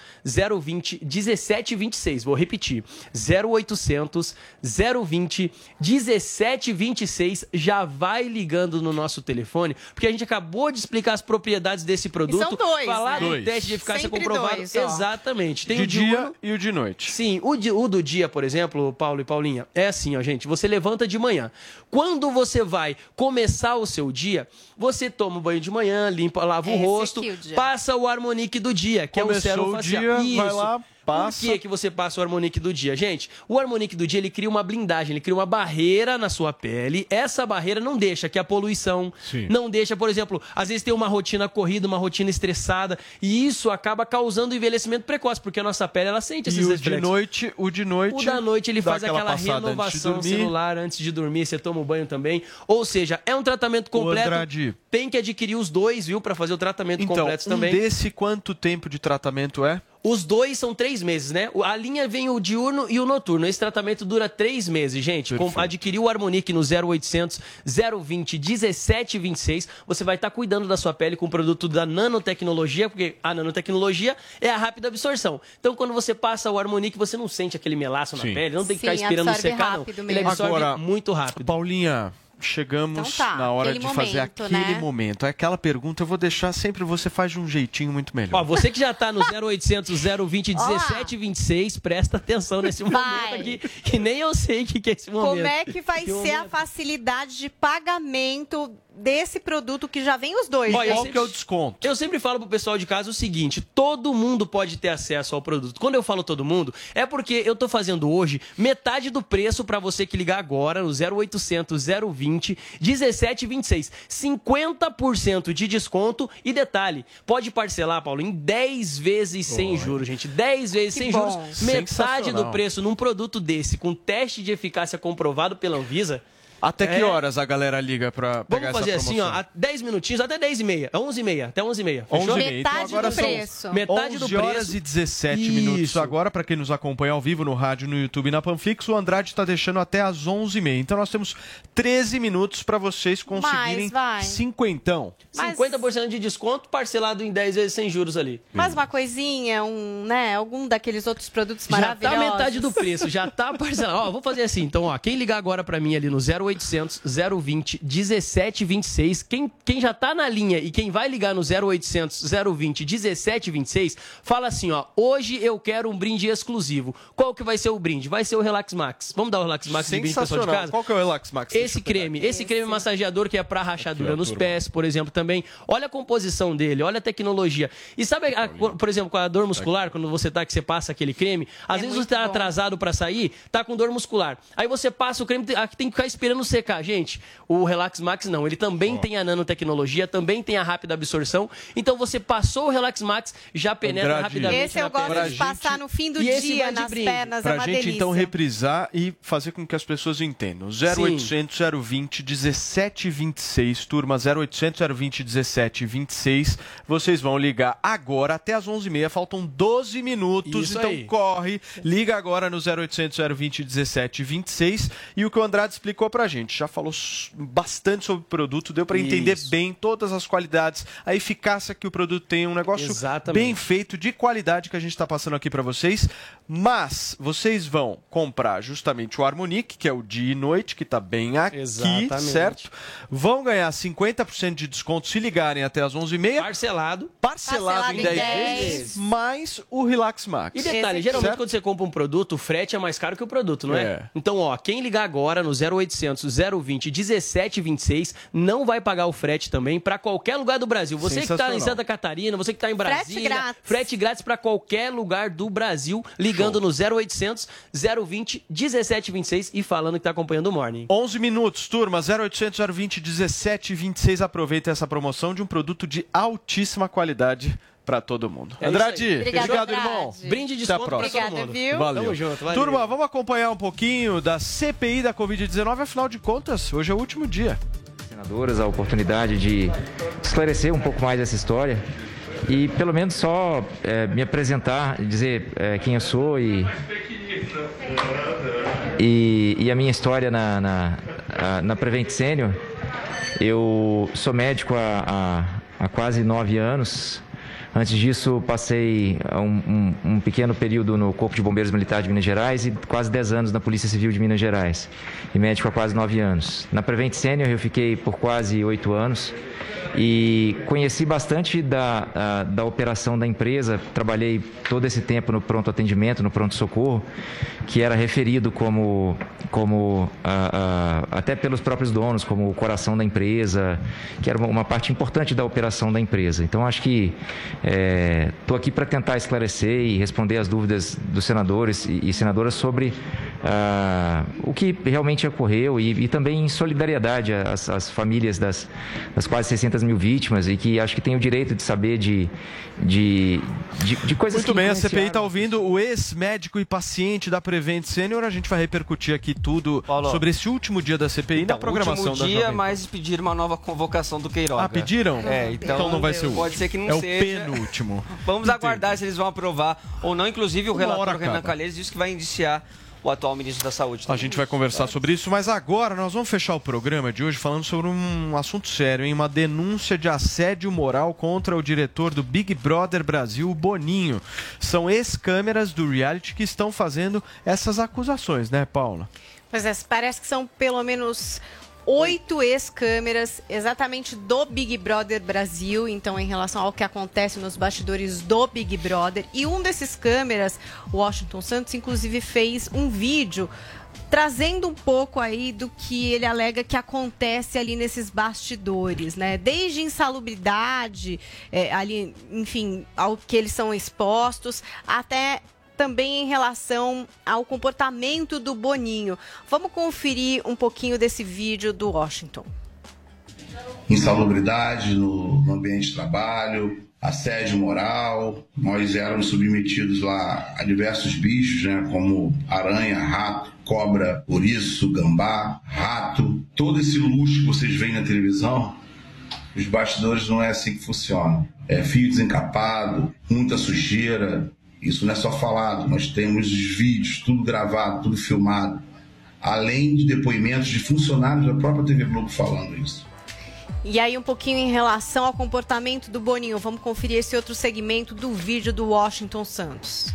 020 1726. Vou repetir: 0800 020 1726. Já vai ligando no nosso telefone, porque a gente acabou de explicar as propriedades desse produto. são dois, falar né? do teste de eficácia Sempre comprovado. dois. Exatamente. Tem de o dia diurno- e o de noite. Sim, o, de- o do dia, por exemplo, Paulo e Paulinha, é assim, ó, gente. Você levanta de manhã. Quando você vai começar o seu dia, você toma um banho de manhã, limpa, lava o Esse rosto, aqui, o passa o Harmonique do dia, que é Começou o sérum o facial. dia, Isso. vai lá, passa. Por que, que você passa o Harmonique do dia? Gente, o Harmonique do dia, ele cria uma blindagem, ele cria uma barreira na sua pele. Essa barreira não deixa que a poluição, Sim. não deixa, por exemplo, às vezes tem uma rotina corrida, uma rotina estressada, e isso acaba causando envelhecimento precoce, porque a nossa pele, ela sente esses E o de noite, o de noite. O da noite ele faz aquela, antes de renovação dormir. celular antes de dormir, você toma o banho também. Ou seja, é um tratamento completo. Andrade. Tem que adquirir os dois, viu, Pra fazer o tratamento Então, completo um também. desse, quanto tempo de tratamento é? Os dois são três meses, né? A linha vem o diurno e o noturno. Esse tratamento dura três meses, gente. Com, adquirir o Harmonique no 0800 020 1726. Você vai estar cuidando da sua pele com o produto da nanotecnologia, porque a nanotecnologia é a rápida absorção. Então, quando você passa o Harmonique, você não sente aquele melaço na Sim. pele, não tem que ficar Sim, esperando absorve secar, não. rápido Ele absorve Agora, muito rápido. Paulinha, chegamos Então tá, na hora de fazer momento, aquele né? momento. Aquela pergunta eu vou deixar sempre você faz de um jeitinho muito melhor. Ó, você que já tá no 0800 020 1726, presta atenção nesse momento Vai. aqui, que nem eu sei o que, que é esse momento. Como é que vai Que ser a momento? facilidade de pagamento desse produto que já vem os dois? Olha, eu gente? sempre- é o desconto? Eu sempre falo pro pessoal de casa o seguinte: todo mundo pode ter acesso ao produto. Quando eu falo todo mundo, é porque eu tô fazendo hoje metade do preço para você que ligar agora no 0800 020 1726. 50% de desconto e detalhe, pode parcelar, Paulo, em 10 vezes sem juros, gente. 10 vezes Que sem bom. juros. Metade do preço num produto desse, com teste de eficácia comprovado pela Anvisa. Até que É. horas a galera liga pra pegar Vamos fazer assim, ó, a 10 minutinhos, até 10 e meia, 11 e meia, até 11 e meia. 11 Fechou? e meia. Então Metade agora do são preço. Metade do 11 horas preço. e 17 minutos Isso. agora, para quem nos acompanha ao vivo no rádio, no YouTube e na Panflix, o Andrade está deixando até às 11h30. Então nós temos 13 minutos para vocês conseguirem Mais, vai. cinquentão. Mas- 50% de desconto parcelado em 10 vezes sem juros ali. Mais uma coisinha, um, né, algum daqueles outros produtos Já maravilhosos. tá metade do preço, já tá parcelado. Ó, vou fazer assim, então, ó, quem ligar agora pra mim ali no 0800 020 1726. Quem, quem já tá na linha e quem vai ligar no 0800 020 1726, fala assim, ó, hoje eu quero um brinde exclusivo. Qual que vai ser o brinde? Vai ser o Relax Max. Vamos dar o Relax Max de brinde pro pessoal de Sensacional. casa? Qual que é o Relax Max? Esse creme, aqui. esse creme massageador que é pra rachadura nos pés, por exemplo, também. Olha a composição dele, olha a tecnologia. E sabe, a- por exemplo, com a dor muscular, quando você tá que você passa aquele creme, às É vezes você tá atrasado pra sair, tá com dor muscular. Aí você passa o creme, tem- aqui tem que ficar esperando secar. Gente, o Relax Max não, ele também tem a nanotecnologia, também tem a rápida absorção. Então você passou o Relax Max, já penetra Andrade. rapidamente Esse eu na gosto de passar no fim do E dia nas brinde. pernas, é Pra uma gente delícia. então reprisar e fazer com que as pessoas entendam. 0800 020 1726, turma 0800 020 1726. Vocês vão ligar agora até as 11h30, faltam 12 minutos, Isso então aí. corre, liga agora no 0800 020 1726 e o que o Andrade explicou pra gente, já falou bastante sobre o produto, deu pra entender Isso. bem todas as qualidades, a eficácia que o produto tem, um negócio Exatamente. bem feito, de qualidade que a gente está passando aqui para vocês. Mas vocês vão comprar justamente o Harmonic, que é o dia e noite, que está bem aqui, Exatamente. certo? Vão ganhar 50% de desconto se ligarem até as 11h30. Parcelado. Parcelado, em 10 vezes, mais o Relax Max. E detalhe, geralmente Certo? quando você compra um produto, o frete é mais caro que o produto, não é? É. Então, ó, quem ligar agora no 0800 020 1726 não vai pagar o frete também pra qualquer lugar do Brasil. Você que tá em. Santa Catarina, você que tá em Frete Brasília, grátis. frete grátis pra qualquer lugar do Brasil, ligando no 0800 020 1726 e falando que tá acompanhando o Morning. 11 minutos, turma, 0800 020 1726. Aproveita essa promoção de um produto de altíssima qualidade para todo mundo. É Andrade, obrigado, Andrade. irmão. Brinde de Até a desconto próxima. todo mundo. viu? Valeu. Tamo junto, valeu. Turma, vamos acompanhar um pouquinho da CPI da Covid-19. Afinal de contas, hoje é o último dia. senadoras a oportunidade de esclarecer um pouco mais essa história e pelo menos só eh, me apresentar, dizer eh, quem eu sou e, e, e a minha história na, na, na Prevent Senior. Eu sou médico há, há, há quase nove anos. Antes disso, passei um, um- um pequeno período no Corpo de Bombeiros Militar de Minas Gerais e quase 10 anos na Polícia Civil de Minas Gerais. E médico há quase nove anos. Na Prevent Senior, eu fiquei por quase oito anos e conheci bastante da, a- da operação da empresa. Trabalhei todo esse tempo no pronto atendimento, no pronto socorro, que era referido como, como ah, ah, até pelos próprios donos, como o coração da empresa, que era uma- uma parte importante da operação da empresa. Então acho que estou aqui para tentar esclarecer e responder as dúvidas dos senadores e, e senadoras sobre ah, o que realmente ocorreu e, e também em solidariedade às, às famílias das, das quase 600 mil vítimas e que acho que tem o direito de saber de, de, de, de coisas Muito que bem, a CPI está ouvindo o ex-médico e paciente da Prevent Senior. A gente vai repercutir aqui tudo sobre esse último dia da CPI na programação Então, último da dia, Jovem mas pediram uma nova convocação do Queiroga. Ah, pediram? É, então, Então não vai ser o Pode último. ser que não É o penúltimo. Vamos aguardar se eles vão aprovar ou não. Inclusive, o Uma relator Renan. Calheiros disse que vai indiciar o atual ministro da Saúde. A gente vai conversar sobre isso, mas agora nós vamos fechar o programa de hoje falando sobre um assunto sério, hein? Uma denúncia de assédio moral contra o diretor do Big Brother Brasil, o Boninho. São ex-câmeras do reality que estão fazendo essas acusações, né, Paula? Pois é, parece que são pelo menos oito ex-câmeras exatamente do Big Brother Brasil, então em relação ao que acontece nos bastidores do Big Brother. E um desses câmeras, Washington Santos, inclusive fez um vídeo trazendo um pouco aí do que ele alega que acontece ali nesses bastidores, né? Desde insalubridade, é, ali, enfim, ao que eles são expostos, até também em relação ao comportamento do Boninho. Vamos conferir um pouquinho desse vídeo do Washington. insalubridade no, no ambiente de trabalho, assédio moral. Nós éramos submetidos lá a diversos bichos, né, como aranha, rato, cobra, ouriço, gambá, rato. Todo esse luxo que vocês veem na televisão, os bastidores não é assim que funciona. É fio desencapado, muita sujeira. Isso não é só falado, nós temos os vídeos, tudo gravado, tudo filmado. Além de depoimentos de funcionários da própria TV Globo falando isso. E aí, um pouquinho em relação ao comportamento do Boninho. Vamos conferir esse outro segmento do vídeo do Washington Santos.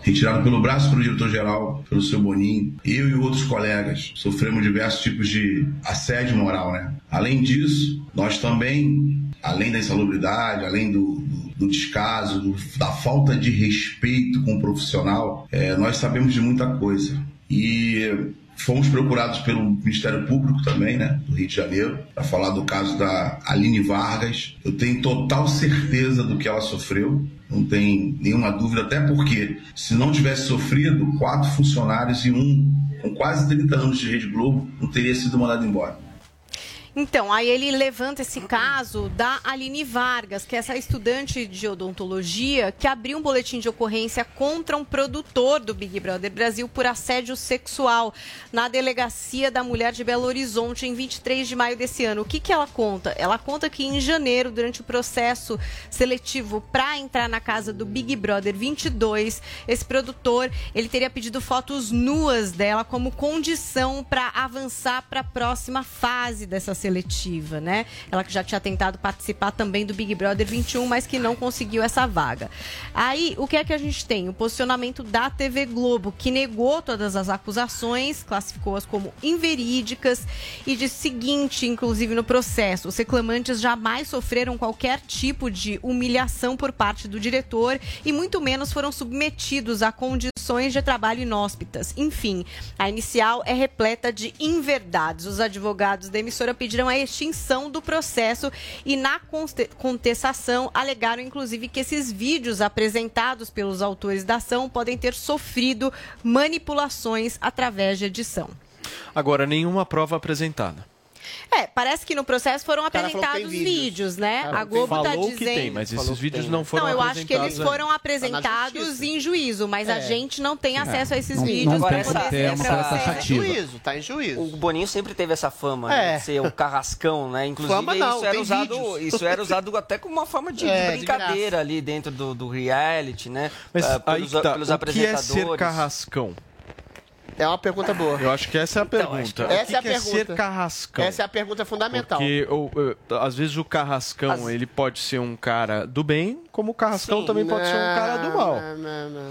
retirado pelo braço pelo diretor-geral, pelo seu Boninho. Eu e outros colegas sofremos diversos tipos de assédio moral, né? Além disso, nós também, além da insalubridade, além do, do, do descaso, do- da falta de respeito com o profissional, eh, nós sabemos de muita coisa. E fomos procurados pelo Ministério Público também, né, do Rio de Janeiro, para falar do caso da Aline Vargas. Eu tenho total certeza do que ela sofreu, não tem nenhuma dúvida, até porque se não tivesse sofrido, quatro funcionários e um com quase 30 anos de Rede Globo não teria sido mandado embora. Então, aí ele levanta esse caso da Aline Vargas, que é essa estudante de odontologia que abriu um boletim de ocorrência contra um produtor do Big Brother Brasil por assédio sexual na delegacia da mulher de Belo Horizonte em 23 de maio desse ano. O que, que ela conta? Ela conta que em janeiro, durante o processo seletivo para entrar na casa do Big Brother 22, esse produtor ele teria pedido fotos nuas dela como condição para avançar para a próxima fase dessa seletiva, né? Ela que já tinha tentado participar também do Big Brother 21, mas que não conseguiu essa vaga. Aí, o que é que a gente tem? O posicionamento da TV Globo, que negou todas as acusações, classificou-as como inverídicas e disse o seguinte, inclusive no processo, os reclamantes jamais sofreram qualquer tipo de humilhação por parte do diretor e muito menos foram submetidos a condições de trabalho inóspitas. Enfim, a inicial é repleta de inverdades. Os advogados da emissora pediram a extinção do processo e na contestação alegaram inclusive que esses vídeos apresentados pelos autores da ação podem ter sofrido manipulações através de edição. Agora, nenhuma prova apresentada. É, parece que no processo foram falou tem apresentados vídeos, né? Cara, a Globo tá falou dizendo. que tem, mas esses vídeos não foram Não, eu acho que eles apresentados foram ainda. apresentados em juízo, mas a É. gente não tem acesso a esses Não- vídeos. não pra tem poder como ter ter uma coisa acesso. taxativa. Juízo, tá em juízo. O Boninho sempre teve essa fama É. né, de ser o carrascão, né? Inclusive, Fama não, isso, era tem usado, vídeos. isso era usado até como uma forma de, É, de de brincadeira ali dentro do, do reality, né? Mas Ah, aí pelos, que tá, pelos o que é ser apresentadores. carrascão? É uma pergunta boa. Eu acho que essa é a pergunta. O Essa que é a que é pergunta. ser carrascão? Essa é a pergunta fundamental. Porque ou, às vezes o carrascão ele pode ser um cara do bem, como o carrascão também pode ser um cara do mal.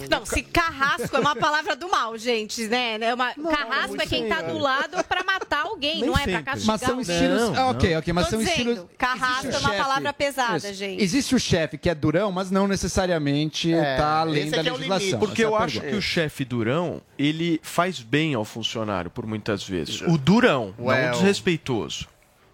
Não, se carrasco é uma palavra do mal, gente, né? É uma- carrasco é quem tá do lado pra matar alguém, não é pra castigar Mas são alguém. estilos. ah, ok, ok, mas Tô são dizendo, estilos. Carrasco é uma chefe- palavra pesada, Isso. gente. Existe o chefe que é durão, mas não necessariamente tá além da legislação. Porque Essa é eu a acho que o chefe durão, ele faz bem ao funcionário por muitas vezes. O durão, não Well. o desrespeitoso.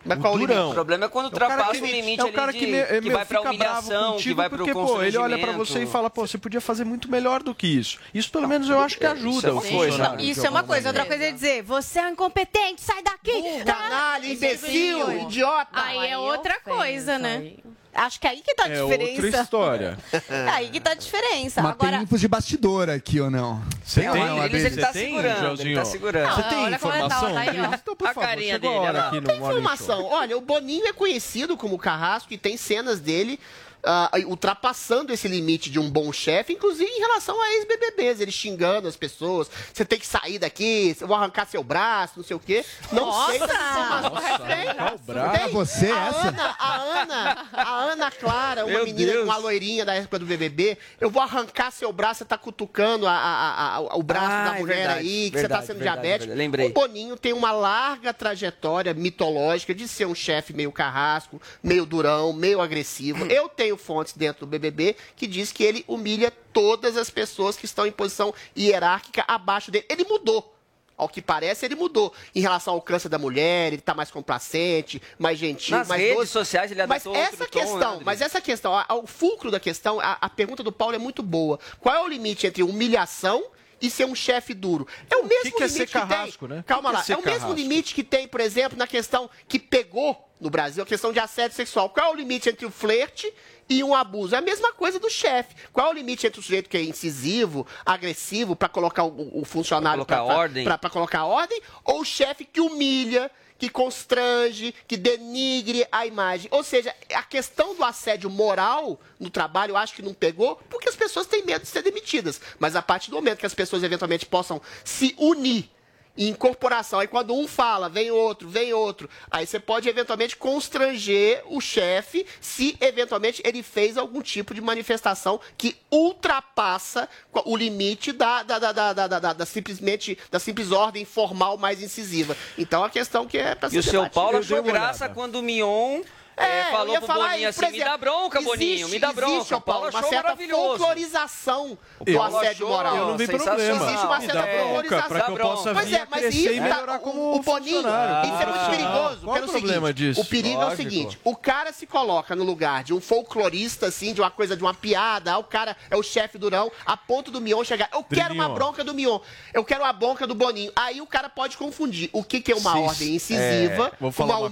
Mas o qual o limite? O problema é quando É o cara ultrapassa que- o limite é o ali cara de- que, me- que vai pra fica bravo humilhação, que contigo vai pro porque, pô, ele olha pra constrangimento. você e fala, pô, você podia fazer muito melhor do que isso. Isso pelo menos eu acho que ajuda o Sim, funcionário. Isso é uma coisa. Outra coisa é dizer, você é um incompetente, sai daqui. Tá? canalha, Esse tipo de imbecil, idiota. Aí é outra coisa, né? Acho que aí que tá a É diferença. outra história. É aí que tá a diferença. Mas Agora, tem infos de bastidor aqui ou não? Você Não, tem? não, Ele, Abel? você tá tem, segurando, Joãozinho? ele tá segurando. Você Ah, tem olha ele tá, informação? tá aí, ó. Então, por A favor, carinha dele, no Tem informação. Olha, o Boninho é conhecido como carrasco e tem cenas dele ah, ultrapassando esse limite de um bom chefe, inclusive em relação a ex-BBBs, ele xingando as pessoas. Você tem que sair daqui, eu vou arrancar seu braço, não sei o quê. Não sei Nossa! o braço? Tem. Pra você, a essa? Ana, a Ana, a Ana Clara, uma Meu menina, Deus. uma loirinha da época do BBB, eu vou arrancar seu braço, você tá cutucando a- a- a- o braço Ah, da é mulher verdade, aí, que você verdade, tá sendo verdade, diabético. verdade. Lembrei. O Boninho tem uma larga trajetória mitológica de ser um chefe meio carrasco, meio durão, meio agressivo. Eu tenho fontes dentro do BBB que diz que ele humilha todas as pessoas que estão em posição hierárquica abaixo dele. Ele mudou. Ao que parece, ele mudou. Em relação ao câncer da mulher, ele tá mais complacente, mais gentil, Nas mais redes doce. sociais ele Mas adotou essa outro tom, né, questão, Rodrigo? mas essa questão, a- a- o fulcro da questão, a, a pergunta do Paulo é muito boa. Qual é o limite entre humilhação e ser um chefe duro? É o mesmo que é limite ser que tem. carrasco, né? Calma que lá. é ser é o mesmo carrasco? limite que tem, por exemplo, na questão que pegou no Brasil, a questão de assédio sexual. Qual é o limite entre o flerte e um abuso? É a mesma coisa do chefe. Qual é o limite entre o sujeito que é incisivo, agressivo, para colocar o, o funcionário Pra colocar ordem. Para colocar ordem, ou o chefe que humilha, que constrange, que denigre a imagem. Ou seja, a questão do assédio moral no trabalho, eu acho que não pegou, porque as pessoas têm medo de ser demitidas. Mas a partir do momento que as pessoas eventualmente possam se unir incorporação. Aí quando um fala, vem outro, vem outro. Aí você pode eventualmente constranger o chefe se eventualmente ele fez algum tipo de manifestação que ultrapassa o limite da, da, da, da, da, da- da simplesmente da simples ordem formal mais incisiva. Então a questão que é para ser E o seu. Paulo achou graça quando o Mion É, é, eu falou ia pro falar Boninho aí, assim, por me exemplo, dá bronca, Boninho, existe- me dá bronca. existe, o Paulo uma certa folclorização do assédio moral. eu não vi problema. Existe uma certa folclorização. pra que eu possa Pois é, mas isso e tá- o- como o Boninho, isso é muito Ah, perigoso. qual pelo o problema seguinte, disso? O perigo é o Lógico. seguinte, o cara se coloca no lugar de um folclorista, assim, de uma coisa, de uma piada, ah, o cara é o chefe durão, a ponto do Mion chegar, eu quero uma bronca do Mion, eu quero uma bronca do Boninho. Aí o cara pode confundir o que, que é uma ordem incisiva é, vou com falar uma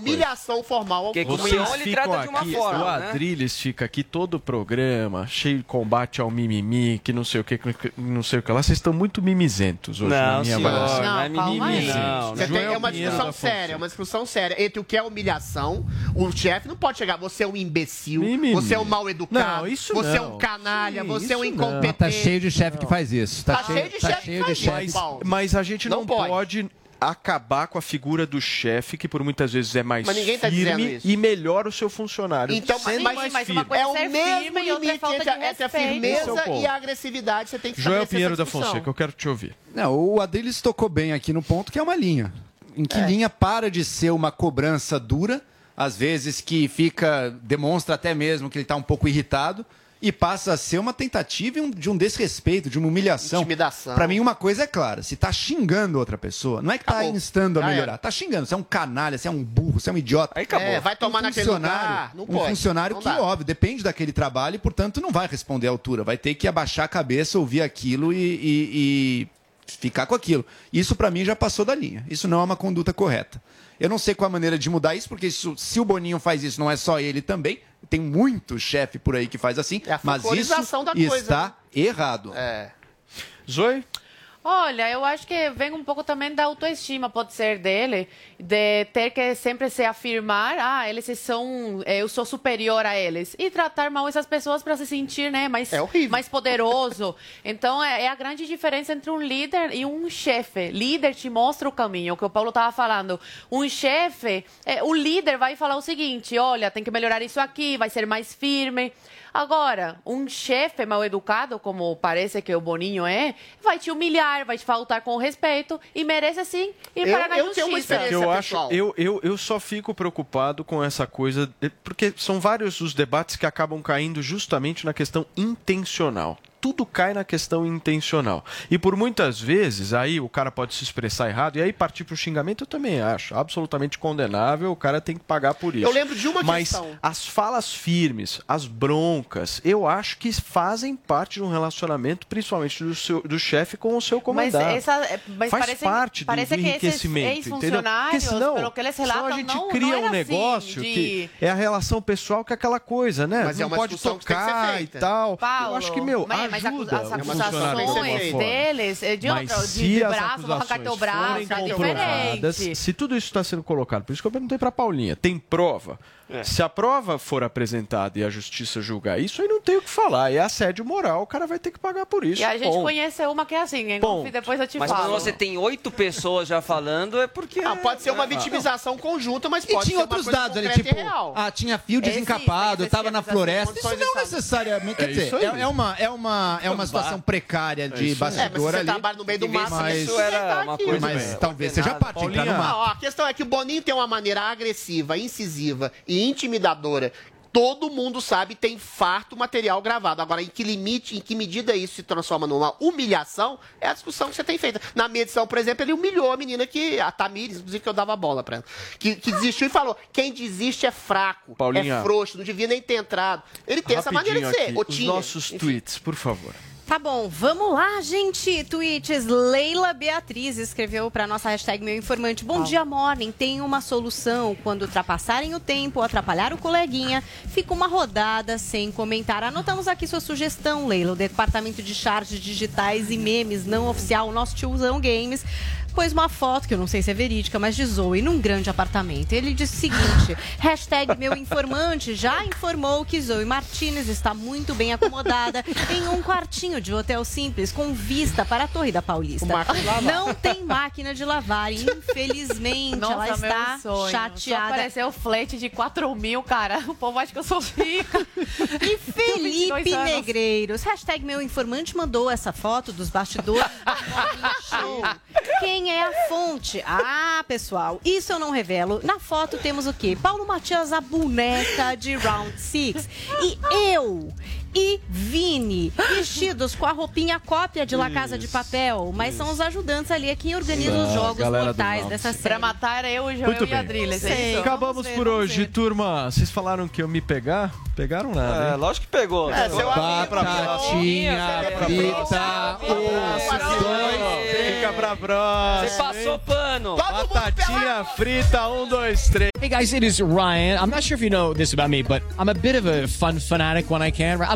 uma coisa. humilhação formal. ao Vocês funcionário. ficam aqui, o né? Adrilles fica aqui todo o programa, cheio de combate ao mimimi, que não sei o que, que não sei o que lá. Vocês estão muito mimizentos hoje na Não, minha senhor, avaliação. não é Calma aí. mimimi, não. Você tem- é uma Pinheiro discussão séria, é uma discussão séria. Entre o que é humilhação, o chefe não pode chegar, você é um imbecil, Mimimi. você é um mal educado, Não, isso você é não. um canalha, Sim, você é um não. incompetente. Tá cheio de chefe que faz isso. Tá, Tá cheio de chefe que faz isso, Mas, a gente não, Não pode. Acabar com a figura do chefe, que por muitas vezes é mais tá firme isso. e melhora o seu funcionário. Então, sendo mas, mais mas firme. uma coisa é o ser mesmo e é limite falta entre, a- entre a é firmeza e a agressividade. Você tem que Joel Pinheiro essa da. Fonseca, eu quero te ouvir. Não, o Adriles tocou bem aqui no ponto que é uma linha. Em que linha para de ser uma cobrança dura, às vezes que fica, demonstra até mesmo que ele está um pouco irritado, e passa a ser uma tentativa um- de um desrespeito, de uma humilhação. Intimidação. Para mim, uma coisa é clara: se tá xingando outra pessoa, não é que tá Acabou. instando a Já melhorar, era. tá xingando, você é um canalha, você é um burro, você é um idiota. Aí acabou. É, vai tomar naquele lugar, não um pode, funcionário não que, dá. óbvio, depende daquele trabalho e, portanto, não vai responder à altura. Vai ter que abaixar a cabeça, ouvir aquilo e, e- e ficar com aquilo. Isso, para mim, já passou da linha. Isso não é uma conduta correta. Eu não sei qual a maneira de mudar isso, porque isso- se o Boninho faz isso, não é só ele também. Tem muito chefe por aí que faz assim, É mas isso da coisa, está né? errado. É. Zoe? Olha, eu acho que vem um pouco também da autoestima, pode ser dele, de ter que sempre se afirmar, ah, eles são, eh, eu sou superior a eles, e tratar mal essas pessoas para se sentir, né, mais, mais poderoso. Então, é, é a grande diferença entre um líder e um chefe. Líder te mostra o caminho, o que o Paulo estava falando. Um chefe, eh, o líder vai falar o seguinte, olha, tem que melhorar isso aqui, vai ser mais firme. Agora, um chefe mal educado, como parece que o Boninho é, vai te humilhar, vai te faltar com respeito e merece sim ir Eu- para na eu tenho uma justiça. experiência eu acho, eu, eu, eu só fico preocupado com essa coisa, porque são vários os debates que acabam caindo justamente na questão intencional. Tudo cai na questão intencional. E por muitas vezes, aí o cara pode se expressar errado, e aí partir para o xingamento eu também acho absolutamente condenável, o cara tem que pagar por isso. Eu lembro de uma Mas questão. as falas firmes, as broncas, eu acho que fazem parte de um relacionamento, principalmente do, seu, do chefe com o seu Mas, comandante. essa, mas Faz parece, parte do, parece do que esses enriquecimento, entendeu? Porque senão, pelo que eles senão relatam, a gente não, cria não um era negócio assim, de... que é a relação pessoal com aquela coisa, né? Mas é não uma pode discussão que tem que ser tocar e tal. Paulo, eu acho que, meu, mas, mas as acusações deles, eh, de, outra, de, de as braço, vou arrancar teu braço, é diferente. se tudo isso está sendo colocado, por isso que eu perguntei para Paulinha, tem prova? É. Se a prova for apresentada e a justiça julgar isso, aí não tem o que falar. É assédio moral, o cara vai ter que pagar por isso. E a gente Ponto. conhece uma que é assim, hein? Ponto. Depois eu te Mas falo. quando você tem oito pessoas já falando, é porque. Ah, pode ser uma vitimização conjunta, mas E pode tinha ser outros uma coisa dados ali, tipo, real. ah, tinha fio desencapado, estava na floresta. Isso não necessariamente, quer É dizer, é, é uma, é, uma, é uma situação precária de. É, mas bastidor você ali. trabalha no meio do mato, mas, isso era uma coisa mas talvez seja parte de entrar no mato. a questão é que o Boninho tem uma maneira agressiva, incisiva e intimidadora. Todo mundo sabe, tem farto material gravado. Agora, em que limite, em que medida isso se transforma numa humilhação, é a discussão que você tem feita. Na minha edição, por exemplo, ele humilhou a menina que, a Tamires, inclusive, que eu dava bola pra ela, que, que desistiu e falou: quem desiste é fraco, Paulinha. é frouxo, não devia nem ter entrado. Ele tem essa maneira de ser. Os tinha. nossos tweets, por favor. Tá bom, vamos lá, gente. Tweets. Leila Beatriz escreveu para nossa hashtag Meu Informante. Bom dia, Morning. Tem uma solução. Quando ultrapassarem o tempo, atrapalhar o coleguinha, fica uma rodada sem comentar. Anotamos aqui sua sugestão, Leila. O Departamento de Charges Digitais e Memes Não Oficial, o nosso tiozão Games, pôs uma foto, que eu não sei se é verídica, mas de Zoe num grande apartamento. Ele disse o seguinte: hashtag meu informante já informou que Zoe Martinez está muito bem acomodada em um quartinho de hotel simples com vista para a Torre da Paulista. Não tem máquina de lavar, infelizmente Nossa, ela está sonho. Só chateada. apareceu o flete de 4 mil, cara. O povo acha que eu sou rica. E Felipe 22 anos. Negreiros, hashtag meu informante mandou essa foto dos bastidores do Show. Quem é a fonte? Ah, pessoal, isso eu não revelo. Na foto temos o quê? Paulo Matias, a boneca de Round Six. E eu e Vini, vestidos com a roupinha cópia de La Casa de Papel. Mas são os ajudantes ali, é quem organiza os jogos mortais dessa série. Pra matar eu, o João Muito e a bem. É isso? Acabamos por hoje, turma. Vocês falaram que eu me pegar? Pegaram nada, É, hein? lógico que pegou. É, seu amigo. Batatinha frita, um, dois. Fica pra próxima. Você passou pano. Batatinha frita, um, dois, três. Hey guys, it is Ryan. I'm not sure if you know this about me, but I'm a bit of a fun fanatic when I can. I